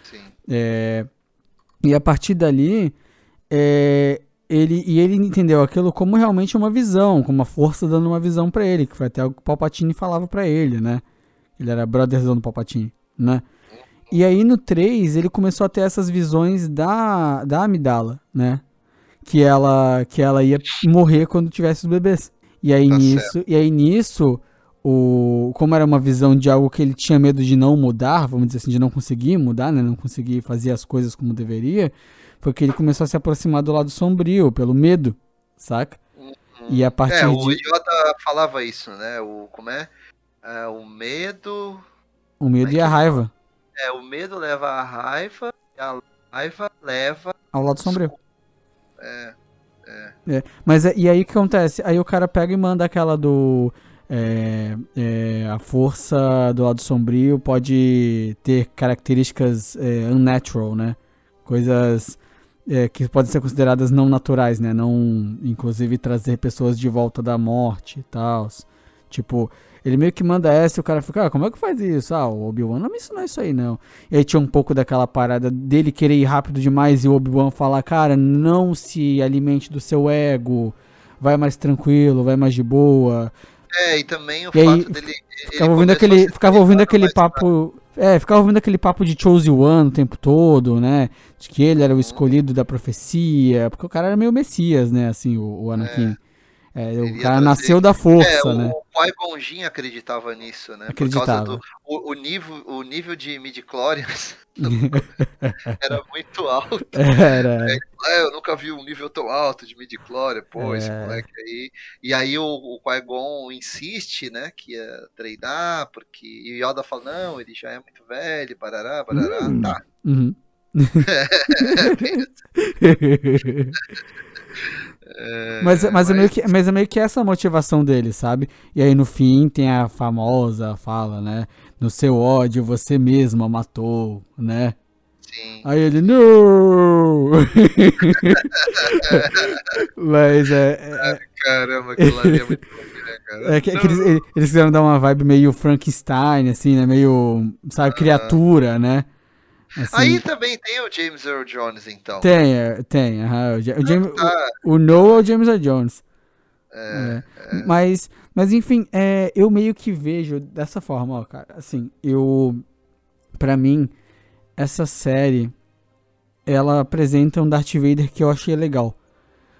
Sim. É, e a partir dali, é, ele, e ele entendeu aquilo como realmente uma visão, como uma força dando uma visão pra ele, que foi até o que o Palpatine falava pra ele, né? Ele era brotherzão do Palpatine, né? E aí no 3 ele começou a ter essas visões da, da Amidala, né? Que ela, que ela ia morrer quando tivesse os bebês. E aí Tá nisso, e aí nisso, o, como era uma visão de algo que ele tinha medo de não mudar, vamos dizer assim, de não conseguir mudar, né? Não conseguir fazer as coisas como deveria, foi que ele começou a se aproximar do lado sombrio, pelo medo, saca? E a partir É, o de Yoda falava isso, né? O, como é? É, o medo. o medo e a raiva É, o medo leva à raiva e a raiva leva. ao lado sombrio. É, Mas é- e aí o que acontece? Aí o cara pega e manda aquela do. é, é, a força do lado sombrio pode ter características é, unnatural, né? Coisas é, que podem ser consideradas não naturais, né? Não, inclusive, trazer pessoas de volta da morte e tal. Tipo, ele meio que manda essa e o cara fica, ah, como é que faz isso? Ah, o Obi-Wan não me ensinou isso aí, não. E aí tinha um pouco daquela parada dele querer ir rápido demais e o Obi-Wan falar, cara, não se alimente do seu ego, vai mais tranquilo, vai mais de boa. é e também o E aí, fato dele. Ficava ouvindo aquele, ficava ouvindo aquele papo, é, ficava ouvindo aquele papo de Chose One o tempo todo, né? De que ele era o escolhido da profecia, porque o cara era meio messias, né, assim, o, o Anakin. É, Ele o cara trazer- nasceu da É, força, né? o Qui-Gon Jinn acreditava nisso, né? Por Acreditava. causa do o, o nível, o nível de midi-chlorians *laughs* *laughs* era muito alto. Era. É, eu nunca vi um nível tão alto de midi-chlorian, pô, esse É. moleque aí. E aí o, o Qui-Gon insiste, né, que ia treinar, porque e o Yoda fala, não, ele já é muito velho, barará, barará, Hum. tá. Uhum. *laughs* mas, mas, é meio que, mas é meio que essa a motivação dele, sabe? E aí no fim tem a famosa fala, né? No seu ódio você mesma matou, né? Sim. Aí ele, não! *laughs* mas é, é, Caramba, aquilo ali é muito bom, né, cara? é que, é que eles, eles quiseram dar uma vibe meio Frankenstein, assim, né? Meio, sabe, criatura, né? Assim, Aí também tem o James Earl Jones, então. Tem, é, tem. o, Ja- o James, Tá, o, o Noah é o James Earl Jones. é, É, Mas, mas enfim, é, eu meio que vejo dessa forma, ó, cara. Assim, eu. Pra mim, essa série. Ela apresenta um Darth Vader que eu achei legal.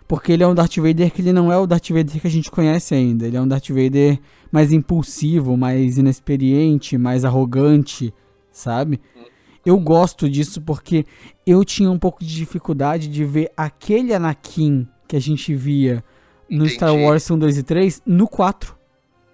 Porque ele é um Darth Vader que ele não é o Darth Vader que a gente conhece ainda. Ele é um Darth Vader mais impulsivo, mais inexperiente, mais arrogante, sabe? Eu gosto disso porque eu tinha um pouco de dificuldade de ver aquele Anakin que a gente via no Entendi. Star Wars 1, 2 e 3 no 4.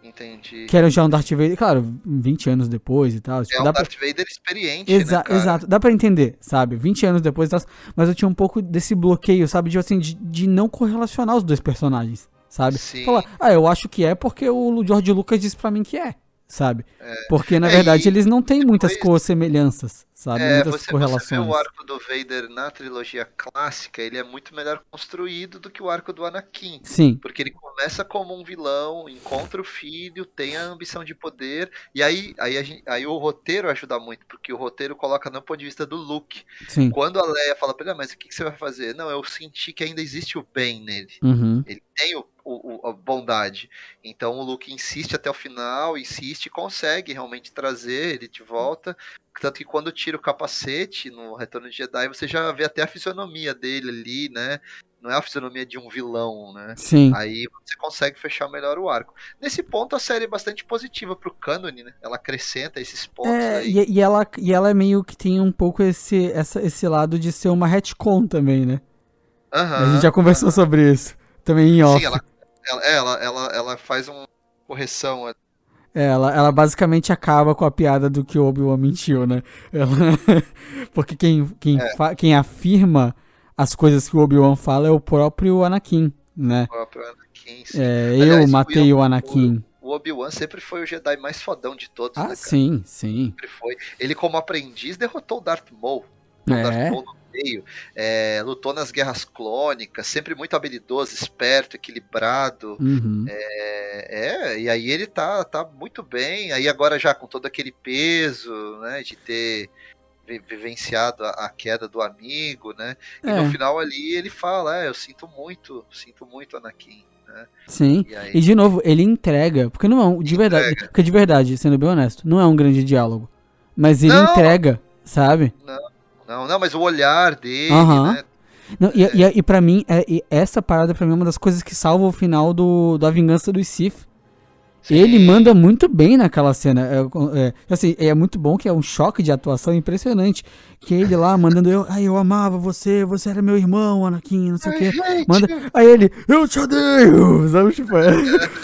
Entendi. Que era já um Darth Vader, claro, 20 anos depois e tal. É tipo, um dá pra- Darth Vader experiente, Exa né, cara? exato, dá pra entender, sabe? 20 anos depois, e tal, mas eu tinha um pouco desse bloqueio, sabe? De, assim, de, de não correlacionar os dois personagens, sabe? Sim. Falar, ah, eu acho que é porque o George Lucas disse pra mim que é, sabe? Porque, na É, verdade, eles não têm muitas depois- co-semelhanças, sabe? É, muitas você, você vê correlações. o arco do Vader na trilogia clássica, ele é muito melhor construído do que o arco do Anakin. Sim, Porque ele começa como um vilão, encontra o filho, tem a ambição de poder, e aí, aí, gente- aí o roteiro ajuda muito, porque o roteiro coloca no ponto de vista do Luke. sim. Quando a Leia fala pra ele, ah, mas o que, que você vai fazer? Não, eu senti que ainda existe o bem nele. Uhum. Ele tem o, o- o- a bondade. Então o Luke insiste até o final, insiste e consegue realmente trazer ele de volta. Tanto que quando tira o capacete no Retorno de Jedi, você já vê até a fisionomia dele ali, né? Não é a fisionomia de um vilão, né? Sim. Aí você consegue fechar melhor o arco. Nesse ponto, a série é bastante positiva pro cânone, né? Ela acrescenta esses pontos É, aí. e, e ela, e ela é meio que tem um pouco esse, essa, esse lado de ser uma retcon também, né? A gente já conversou sobre isso. Também em off. Sim, ela, ela, ela, ela, ela faz uma correção É, ela, ela basicamente acaba com a piada do que o Obi-Wan mentiu, né? Ela- *laughs* Porque quem, quem, É. fa- quem afirma as coisas que o Obi-Wan fala é o próprio Anakin, né? próprio Anakin. sim. É, Aliás, eu o matei o Anakin. O Obi-Wan sempre foi o Jedi mais fodão de todos, Ah, né, sim, sim. Sempre foi. Ele, como aprendiz, derrotou o Darth Maul. O É. Darth Maul meio. É, lutou nas guerras clônicas, sempre muito habilidoso, esperto, equilibrado. Uhum. É, é, e aí ele tá, tá muito bem. Aí agora já com todo aquele peso, né, de ter vi- vivenciado a, a queda do amigo, né? E É. no final ali ele fala, é, eu sinto muito, sinto muito Anakin, né? Sim. E aí, E de novo, ele entrega, porque não é um, de verdade, Entrega. porque de verdade, sendo bem honesto, não é um grande diálogo, mas ele Não. entrega, sabe? não, não, mas o olhar dele, Aham. né? Não, e, e, e para mim, é, e essa parada pra mim é uma das coisas que salva o final do, da Vingança dos Sith. Ele manda muito bem naquela cena. É, é, assim, é muito bom que é um choque de atuação impressionante. Que ele lá mandando eu, ai, eu amava você, você era meu irmão, Anakin, não sei o quê. Manda, aí ele, eu te odeio! *laughs* Sabe, tipo, é,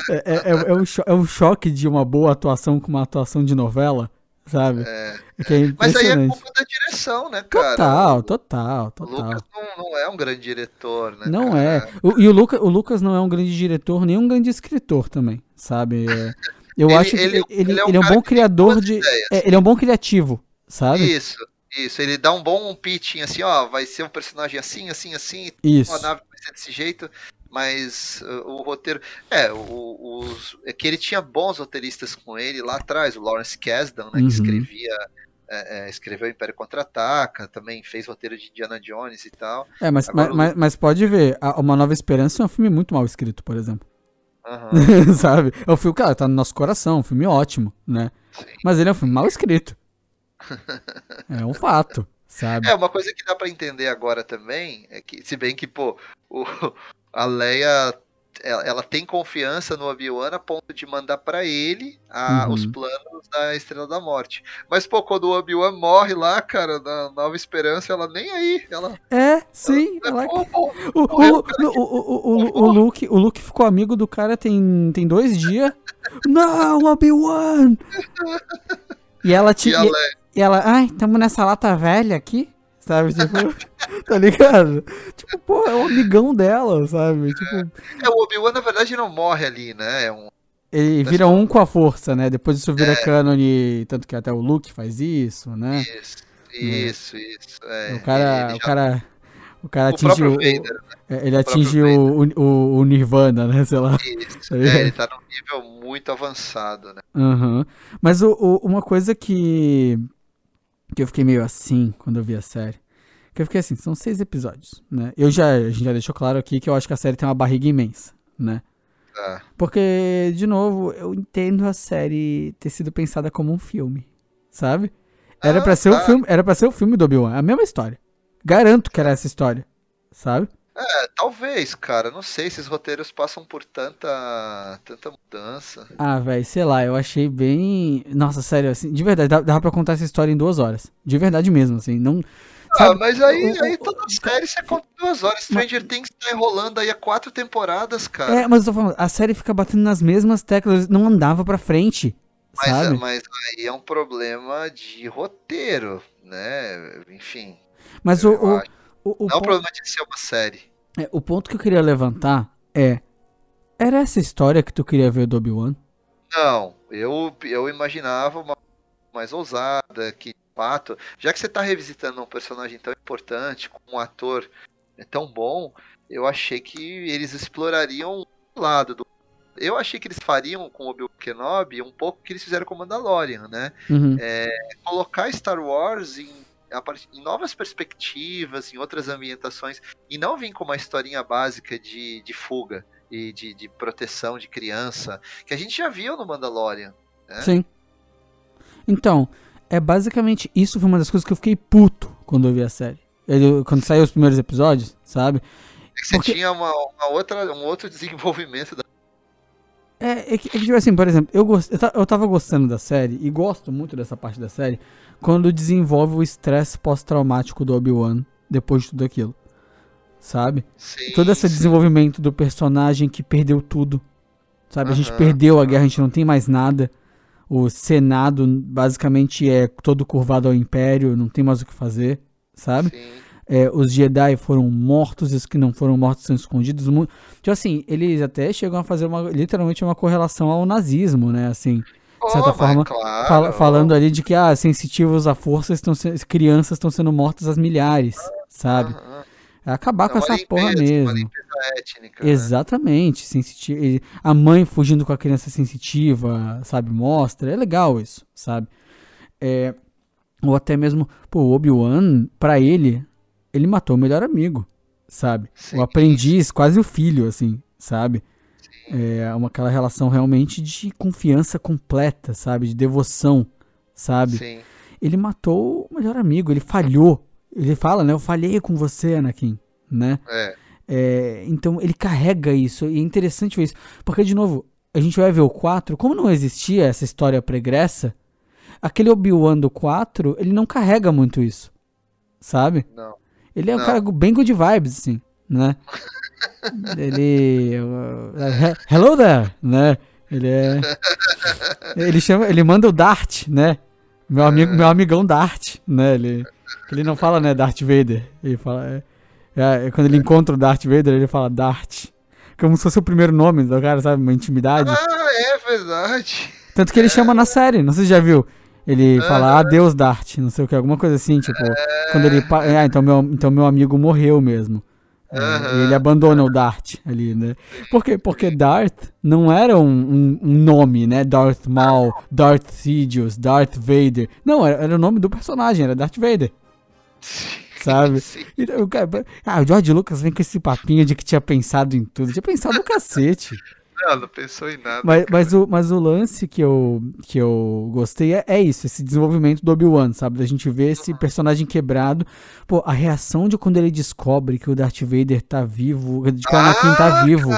é, é, é um é um choque de uma boa atuação com uma atuação de novela, sabe? É. Que é Mas aí é culpa da direção, né, cara? Total, total, O total. Lucas não, não é um grande diretor, né? Não cara? é. O- e o, Luca, o Lucas não é um grande diretor, nem um grande escritor também, sabe? É, eu Ele- acho que ele- ele, ele, é um ele é um bom criador de. é, ele é um bom criativo, sabe? Isso, isso. Ele dá um bom pitching assim, ó, vai ser um personagem assim, assim, assim, Isso. a nave vai ser desse jeito, mas uh, o roteiro. É, o, os, é que ele tinha bons roteiristas com ele lá atrás, o Lawrence Kasdan, né, Uhum. que escrevia. é, é, escreveu Império Contra-Ataca, também fez roteiro de Indiana Jones e tal. É, mas, Agora mas, o- mas, pode ver, Uma Nova Esperança é um filme muito mal escrito, por exemplo. Aham, *laughs* sabe? É um filme, cara, tá no nosso coração, um filme ótimo, né? sim. Mas ele é um filme mal escrito. *laughs* É um fato, sabe? É, uma coisa que dá pra entender agora também é que, se bem que, pô, o, *laughs* a Leia ela, ela tem confiança no Obi-Wan a ponto de mandar pra ele a- Uhum. os planos da Estrela da Morte. Mas, pô, quando o Obi-Wan morre lá, cara, na Nova Esperança, ela nem aí. Ela. É, sim. ela- Pô, pô, O, o, morreu o, o cara o, o, o, o Luke, o Luke ficou amigo do cara tem, tem dois dias. Não, Obi-Wan! *laughs* E ela te. e a Leia, e ela, ai, tamo nessa lata velha aqui, sabe? Tipo, *laughs* tá ligado? Tipo, pô, é o amigão dela, sabe? Tipo, é, o Obi-Wan, na verdade, não morre ali, né? É um. ele vira um com a força, né? Depois isso vira cânone, tanto que até o Luke faz isso, né? Isso, isso, isso. É, o cara, ele o já- cara, o cara o atinge o, Vader, é, ele o atinge o, o, o Nirvana, né? Sei lá. Isso, Tá é, ele tá num nível muito avançado, né? Aham. Mas o- uma coisa que, que eu fiquei meio assim quando eu vi a série. Que eu fiquei assim, são seis episódios, né? Eu já, a gente já deixou claro aqui que eu acho que a série tem uma barriga imensa, né? Tá. Porque, de novo, eu entendo a série ter sido pensada como um filme, sabe? Era Ah, pra ser o tá. filme, era para ser o filme do Obi-Wan, a mesma história. Garanto que era essa história, sabe? É, talvez, cara. Não sei, esses roteiros passam por tanta, tanta mudança. Ah, velho, sei lá, eu achei bem. Nossa, sério, assim, de verdade, dá- dava pra contar essa história em duas horas. De verdade mesmo, assim. Não. Ah, sabe, mas aí, aí toda série você conta em duas horas. Stranger Things tá enrolando aí há quatro temporadas, cara. É, mas eu tô falando, a série fica batendo nas mesmas teclas, não andava pra frente. mas, sabe? mas aí é um problema de roteiro, né? Enfim. Mas o, o. o, o não é um ponto, problema de ser uma série. é, o ponto que eu queria levantar é. Era essa história que tu queria ver do Obi-Wan? Não, eu, eu imaginava uma mais ousada, que de fato, já que você tá revisitando um personagem tão importante, com um ator tão bom, eu achei que eles explorariam um lado do. Eu achei que eles fariam com o Obi-Wan Kenobi um pouco o que eles fizeram com o Mandalorian, né? Uhum. Colocar Star Wars em, em novas perspectivas, em outras ambientações, e não vir com uma historinha básica de, de fuga e de, de proteção de criança, que a gente já viu no Mandalorian. né? Sim. Então, é basicamente isso foi uma das coisas que eu fiquei puto quando eu vi a série. Quando saiu os primeiros episódios, sabe? É que você Porque- tinha uma, uma outra, um outro *laughs* desenvolvimento da. É, é que, é que, tipo assim, por exemplo, eu, gost, eu, eu tava gostando da série e gosto muito dessa parte da série quando desenvolve o estresse pós-traumático do Obi-Wan depois de tudo aquilo. Sabe? Sim, Todo esse sim. desenvolvimento do personagem que perdeu tudo. Sabe? A gente perdeu a guerra, a gente não tem mais nada. O Senado basicamente é todo curvado ao Império, não tem mais o que fazer, sabe? Sim. É, os Jedi foram mortos, e os que não foram mortos são escondidos. mu- Tipo assim, eles até chegam a fazer uma, literalmente uma correlação ao nazismo, né? Assim, de certa Oh, forma, claro. fala- falando ali de que, ah, sensitivos à força, estão se- crianças estão sendo mortas às milhares, sabe? Aham. É acabar com É uma essa porra limpeza, mesmo. étnica. né? Exatamente, sensiti- a mãe fugindo com a criança sensitiva, sabe? Mostra, é legal isso, sabe? É, ou até mesmo, pô, o Obi-Wan, pra ele, ele matou o melhor amigo, sabe? Sim, o aprendiz, quase o filho, assim, sabe? É uma, aquela relação realmente de confiança completa, sabe? De devoção, sabe? Sim. Ele matou o melhor amigo, ele falhou. Ele fala, né? Eu falhei com você, Anakin, né? É. É, então ele carrega isso, e é interessante ver isso. Porque, de novo, a gente vai ver o 4, como não existia essa história pregressa, aquele Obi-Wan do 4, ele não carrega muito isso, sabe? Não. Ele é um cara bem good vibes, assim, né? ele. he- *laughs* hello there, né? Ele é. Ele chama. Ele manda o Dart, né? Meu amigo, meu amigão Dart, né? Ele, ele não fala, né, Darth Vader. Ele fala. é- é, quando ele encontra o Darth Vader, ele fala Dart. Como se fosse o primeiro nome do cara, sabe? Uma intimidade. Ah, é verdade. Tanto que ele chama na série, não sei se já viu. Ele fala adeus, Dart, não sei o que, alguma coisa assim, tipo, quando ele. Ah, então meu, então meu amigo morreu mesmo. É, ele abandona o Dart ali, né? Por quê? Porque Darth não era um, um- um nome, né? Darth Maul, Darth Sidious, Darth Vader. Não, era, era o nome do personagem, era Darth Vader, sabe? *laughs* Então, o cara- ah, o George Lucas vem com esse papinho de que tinha pensado em tudo. Tinha pensado no cacete. Não, não pensou em nada. Mas, mas, o, mas o lance que eu, que eu gostei é, é isso, esse desenvolvimento do Obi-Wan, sabe? Da gente ver esse personagem quebrado. Pô, a reação de quando ele descobre que o Darth Vader tá vivo, de que o Anakin tá Ah, vivo,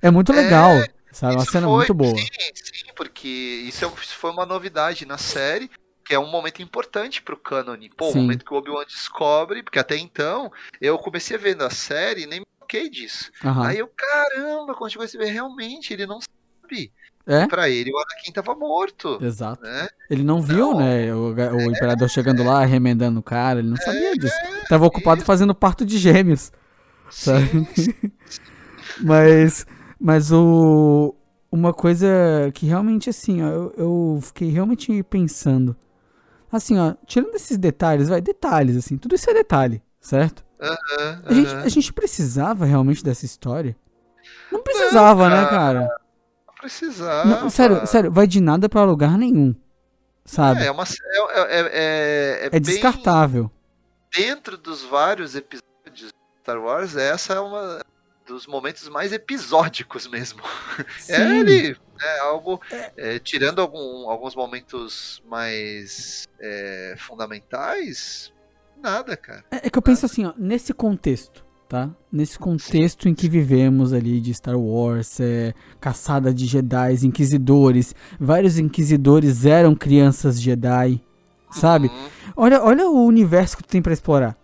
é muito legal, sabe? Uma Isso cena foi- muito boa. Sim, sim, porque isso, é- isso foi uma novidade na série, que é um momento importante pro cânone. Pô, o momento que o Obi-Wan descobre, porque até então eu comecei vendo a série e nem me toquei disso. Aham. Aí eu, caramba, quando chegou esse ver, realmente, ele não sabe. É? Pra ele, o Anakin tava morto. Exato. Né? Ele não viu, Não. né? O, o imperador chegando lá, remendando o cara, ele não sabia disso. Tava ocupado fazendo parto de gêmeos. sabe? *laughs* Mas, mas o, uma coisa que realmente, assim, ó, eu, eu fiquei realmente pensando. Assim, ó, tirando esses detalhes, vai, detalhes, assim, tudo isso é detalhe, certo? Aham, A gente, a gente precisava realmente dessa história? Não precisava, né, cara? Não precisava. Não, sério, sério, vai de nada pra lugar nenhum, sabe? É, é uma, é, é, é, É descartável. dentro dos vários episódios de Star Wars, essa é uma dos momentos mais episódicos mesmo. *laughs* É Sim. ele, é algo é, tirando algum- alguns momentos mais é, fundamentais, nada, cara. É, é que eu penso assim, ó, nesse contexto, tá? Nesse contexto em que vivemos ali de Star Wars, é, caçada de Jedi, inquisidores, vários inquisidores eram crianças Jedi, sabe? Uhum. Olha, olha o universo que tu tem pra explorar,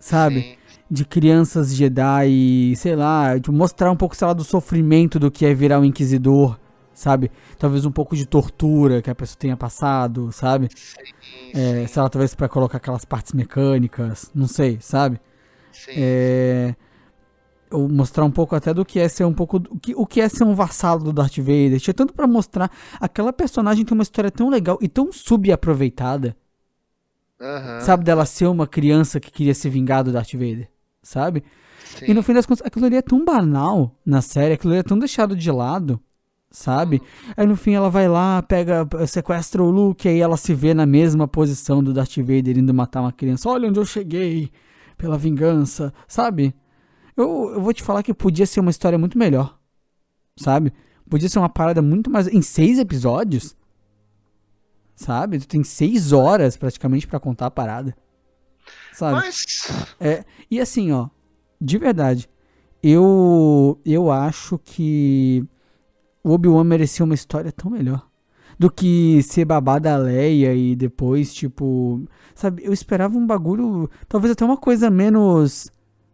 sabe? Sim. De crianças Jedi, sei lá, de mostrar um pouco, sei lá, do sofrimento do que é virar um inquisidor, sabe? Talvez um pouco de tortura que a pessoa tenha passado, sabe? Sim, É, sim, sei lá, talvez pra colocar aquelas partes mecânicas, não sei, sabe? sim. É, mostrar um pouco até do que é ser um pouco o que, o que é ser um vassalo do Darth Vader. Tinha tanto pra mostrar aquela personagem tem uma história tão legal e tão subaproveitada, Aham, sabe dela ser uma criança que queria se vingar do Darth Vader, sabe? sim. E no fim das contas, aquilo ali é tão banal na série, aquilo ali é tão deixado de lado, sabe? Aí no fim ela vai lá, pega, sequestra o Luke, aí ela se vê na mesma posição do Darth Vader indo matar uma criança. Olha onde eu cheguei, pela vingança, sabe? Eu, eu vou te falar que podia ser uma história muito melhor, sabe? Podia ser uma parada muito mais. Em seis episódios, sabe? Tu tem seis horas praticamente pra contar a parada, sabe? Mas. E assim, ó, de verdade, eu eu acho que o Obi-Wan merecia uma história tão melhor do que ser babá da Leia e depois, tipo, sabe, eu esperava um bagulho, talvez até uma coisa menos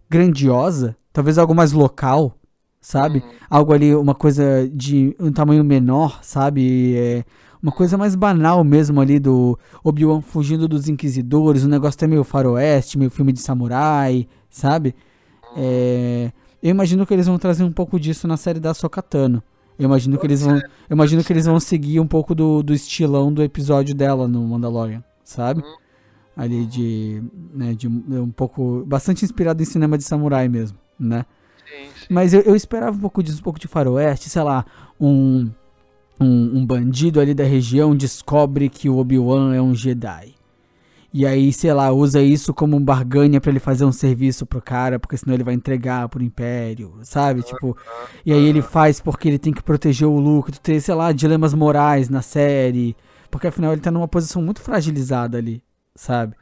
grandiosa, talvez algo mais local, sabe? Uhum. Algo ali, uma coisa de um tamanho menor, sabe? É, uma coisa mais banal mesmo ali do Obi-Wan fugindo dos inquisidores, um negócio até meio faroeste, meio filme de samurai, sabe? É, eu imagino que eles vão trazer um pouco disso na série da Sokatano. Eu imagino que eles vão, eu imagino que eles vão seguir um pouco do, do estilão do episódio dela no Mandalorian, sabe? Ali de, né, de um pouco, bastante inspirado em cinema de samurai mesmo, né? Sim, sim. Mas eu, eu esperava um pouco disso, um pouco de faroeste, sei lá, um, um, um bandido ali da região descobre que o Obi-Wan é um Jedi. E aí, sei lá, usa isso como um barganha pra ele fazer um serviço pro cara, porque senão ele vai entregar pro Império, sabe? Tipo, e aí ele faz porque ele tem que proteger o Luke, tem, sei lá, dilemas morais na série, porque afinal ele tá numa posição muito fragilizada ali, sabe?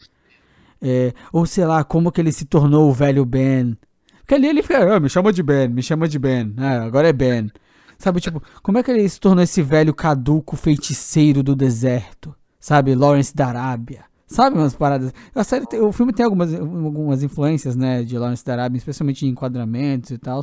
É, ou sei lá, como que ele se tornou o velho Ben. Porque ali ele fica, ah, me chama de Ben, me chama de Ben, ah, agora é Ben. Sabe, tipo, como é que ele se tornou esse velho caduco feiticeiro do deserto? Sabe, Lawrence da Arábia. Sabe umas paradas. A série o filme tem algumas, algumas influências, né, de Lawrence da Arábia, especialmente em enquadramentos e tal.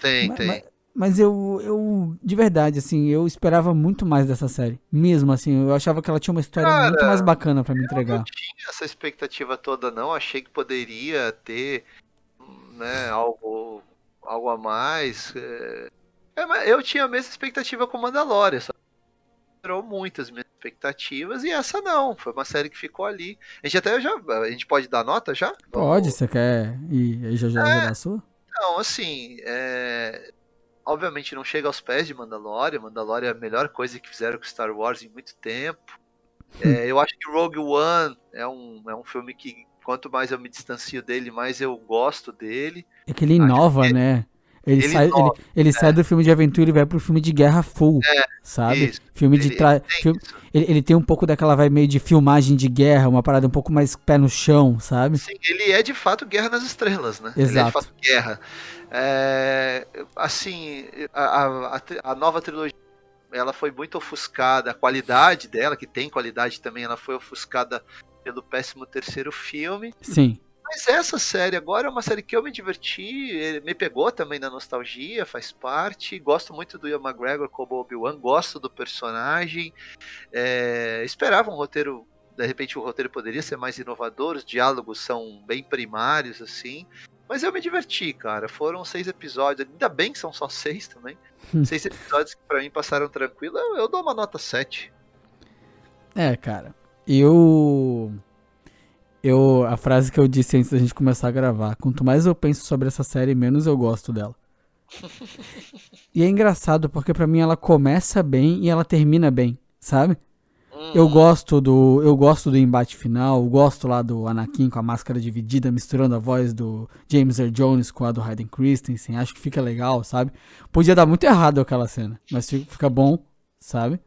Tem, Ma- tem. ma- Mas eu, eu, de verdade, assim, eu esperava muito mais dessa série. Mesmo assim, eu achava que ela tinha uma história Cara, muito mais bacana pra me Eu entregar. não tinha essa expectativa toda, não. Achei que poderia ter né, algo, algo a mais. É... é, mas eu tinha a mesma expectativa com Mandalorian, só superou muitas minhas expectativas e essa não. Foi uma série que ficou ali. A gente até já. A gente pode dar nota já? Pode, você quer ir aí já já É. a sua? Não, assim, é, obviamente não chega aos pés de Mandalorian. Mandalorian é a melhor coisa que fizeram com Star Wars em muito tempo. É, eu acho que Rogue One é um, é um filme que quanto mais eu me distancio dele, mais eu gosto dele. É que ele inova, que- né? Ele, ele sai, ele, ele sai do filme de aventura e vai pro filme de guerra full, sabe? isso. Filme de Ele- tra... ele tem filme- ele, ele tem um pouco daquela vibe meio de filmagem de guerra, uma parada um pouco mais pé no chão, sabe? Sim, ele é de fato Guerra nas Estrelas, né? Ele é de Exato. fato guerra. É, assim, a, a- a nova trilogia ela foi muito ofuscada, a qualidade dela, que tem qualidade também, ela foi ofuscada pelo péssimo terceiro filme. Sim. Mas essa série agora é uma série que eu me diverti, ele me pegou também na nostalgia, faz parte. Gosto muito do Ian McGregor como Obi-Wan, gosto do personagem. É, esperava um roteiro, de repente o roteiro poderia ser mais inovador, os diálogos são bem primários, assim. Mas eu me diverti, cara. Foram seis episódios, ainda bem que são só seis também. Hum. seis episódios que pra mim passaram tranquilo, eu, eu dou uma nota 7. É, cara. Eu. Eu. A frase que eu disse antes da gente começar a gravar. Quanto mais eu penso sobre essa série, menos eu gosto dela. e é engraçado porque pra mim ela começa bem e ela termina bem, sabe? Eu gosto do eu gosto do embate final, eu gosto lá do Anakin com a máscara dividida, misturando a voz do James Earl Jones com a do Hayden Christensen, acho que fica legal, sabe? Podia dar muito errado aquela cena, mas fi- fica bom, sabe?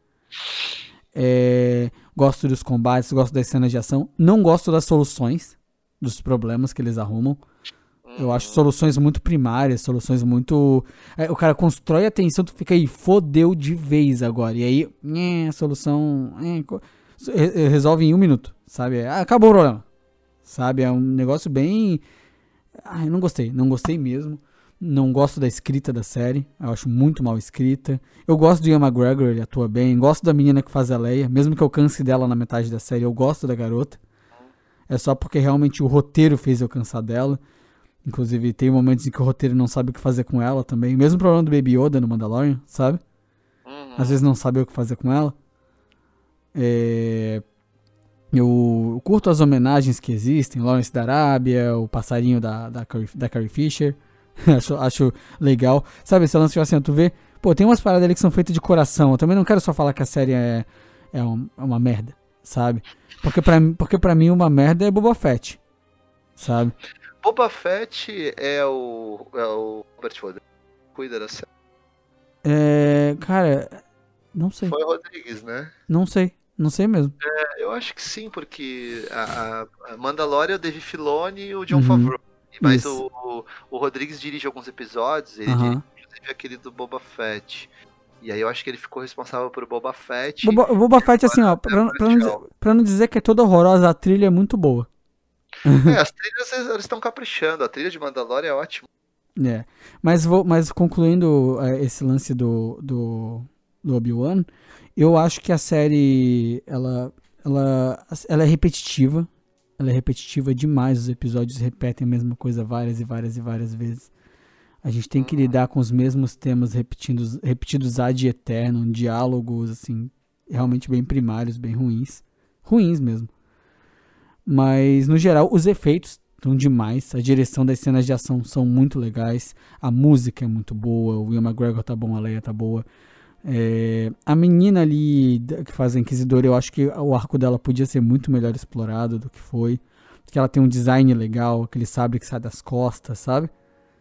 É, gosto dos combates, gosto das cenas de ação, não gosto das soluções dos problemas que eles arrumam, Eu acho soluções muito primárias, soluções muito. é, o cara constrói a tensão, tu fica aí, fodeu de vez agora. E aí, é, a solução. é, resolve em um minuto, sabe? Ah, acabou o problema. Sabe? É um negócio bem. Não gostei, não gostei mesmo. Não gosto da escrita da série, eu acho muito mal escrita. Eu gosto do Ian McGregor, ele atua bem. Gosto da menina que faz a Leia, mesmo que eu canse dela na metade da série, eu gosto da garota. É só porque realmente o roteiro fez eu cansar dela. Inclusive, tem momentos em que o roteiro não sabe o que fazer com ela também. Mesmo problema do Baby Yoda no Mandalorian, sabe? Uhum. Às vezes não sabe o que fazer com ela. É, Eu curto as homenagens que existem. Lawrence da Arábia, o passarinho da, da, Carrie, da Carrie Fisher. *laughs* acho, acho legal. Sabe, esse lance tipo assim, tu vê... Pô, tem umas paradas ali que são feitas de coração. Eu também não quero só falar que a série é, é, um- é uma merda, sabe? Porque pra, mim- porque pra mim uma merda é Boba Fett, sabe? Boba Fett é o. É o Robert Rodrigues. Cuida da série. É, cara, não sei, Foi o Rodrigues, né? não sei, não sei mesmo. É, Eu acho que sim, porque a, a- a Mandalorian é o Dave Filoni e o John Uhum. Favreau. Mas Isso. o, o Rodrigues dirige alguns episódios, ele Aham. dirige inclusive aquele do Boba Fett. E aí eu acho que ele ficou responsável por Boba Fett. Boba, Boba Fett, assim, ó, pra, pra não, dizer- pra não dizer que é toda horrorosa, a trilha é muito boa. É, *laughs* as trilhas eles estão caprichando. A trilha de Mandalorian é ótima. É. Mas, vou, mas concluindo é, esse lance do, do, do Obi-Wan, eu acho que a série, ela, ela, ela é repetitiva. Ela é repetitiva demais, os episódios repetem a mesma coisa várias e várias e várias vezes. A gente tem que lidar com os mesmos temas repetidos, repetidos ad eterno, diálogos, assim, realmente bem primários, bem ruins. Ruins mesmo. Mas, no geral, os efeitos estão demais. A direção das cenas de ação são muito legais. A música é muito boa. O Will McGregor tá bom, a Leia tá boa. É, a menina ali que faz a Inquisidora, eu acho que o arco dela podia ser muito melhor explorado do que foi. Porque ela tem um design legal, aquele sabre que sai das costas, sabe?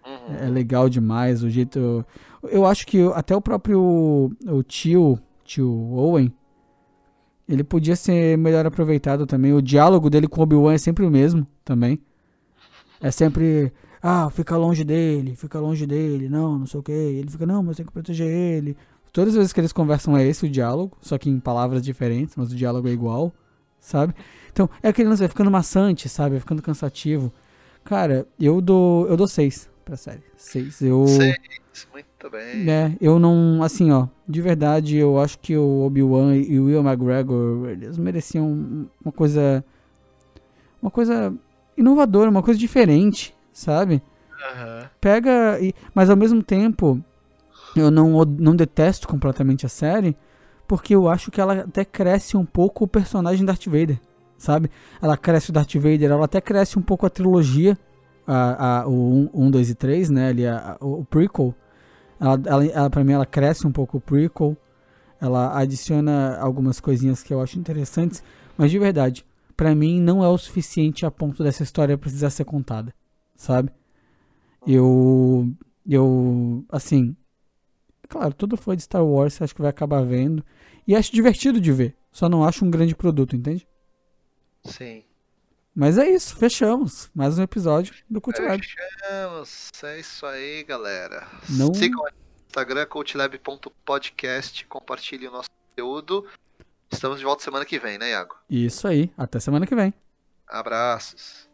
Uhum. É legal demais. O jeito. Eu acho que até o próprio o tio, tio Owen, ele podia ser melhor aproveitado também. O diálogo dele com o Obi-Wan é sempre o mesmo também. É sempre. Ah, fica longe dele, fica longe dele, não, não sei o que. Ele fica, não, mas tem que proteger ele. Todas as vezes que eles conversam é esse o diálogo, só que em palavras diferentes, mas o diálogo é igual, sabe? Então, é aquele lance, vai ficando maçante, sabe? Vai ficando cansativo. Cara, eu dou. Eu dou seis pra série. Seis. Eu. Seis, muito bem. É, eu não. Assim, ó. De verdade, eu acho que o Obi-Wan e o Will McGregor, eles mereciam uma coisa. Uma coisa inovadora, uma coisa diferente, sabe? Aham. Pega. E, mas ao mesmo tempo, eu não, não detesto completamente a série, porque eu acho que ela até cresce um pouco o personagem Darth Vader, sabe? Ela cresce o Darth Vader, ela até cresce um pouco a trilogia, a, a, o 1, 2 e 3, né? Ali, a- a- o prequel. Ela, ela, ela, pra mim, ela cresce um pouco o prequel. Ela adiciona algumas coisinhas que eu acho interessantes, mas de verdade, pra mim não é o suficiente a ponto dessa história precisar ser contada, sabe? Eu. Eu. Assim. Claro, todo fã de Star Wars acho que vai acabar vendo. E acho divertido de ver. Só não acho um grande produto, entende? Sim. Mas é isso, fechamos. Mais um episódio do Cult Lab. Fechamos. É isso aí, galera. Não- Sigam no Instagram, coachlab.podcast. Compartilhem o nosso conteúdo. Estamos de volta semana que vem, né, Iago? Isso aí. Até semana que vem. Abraços.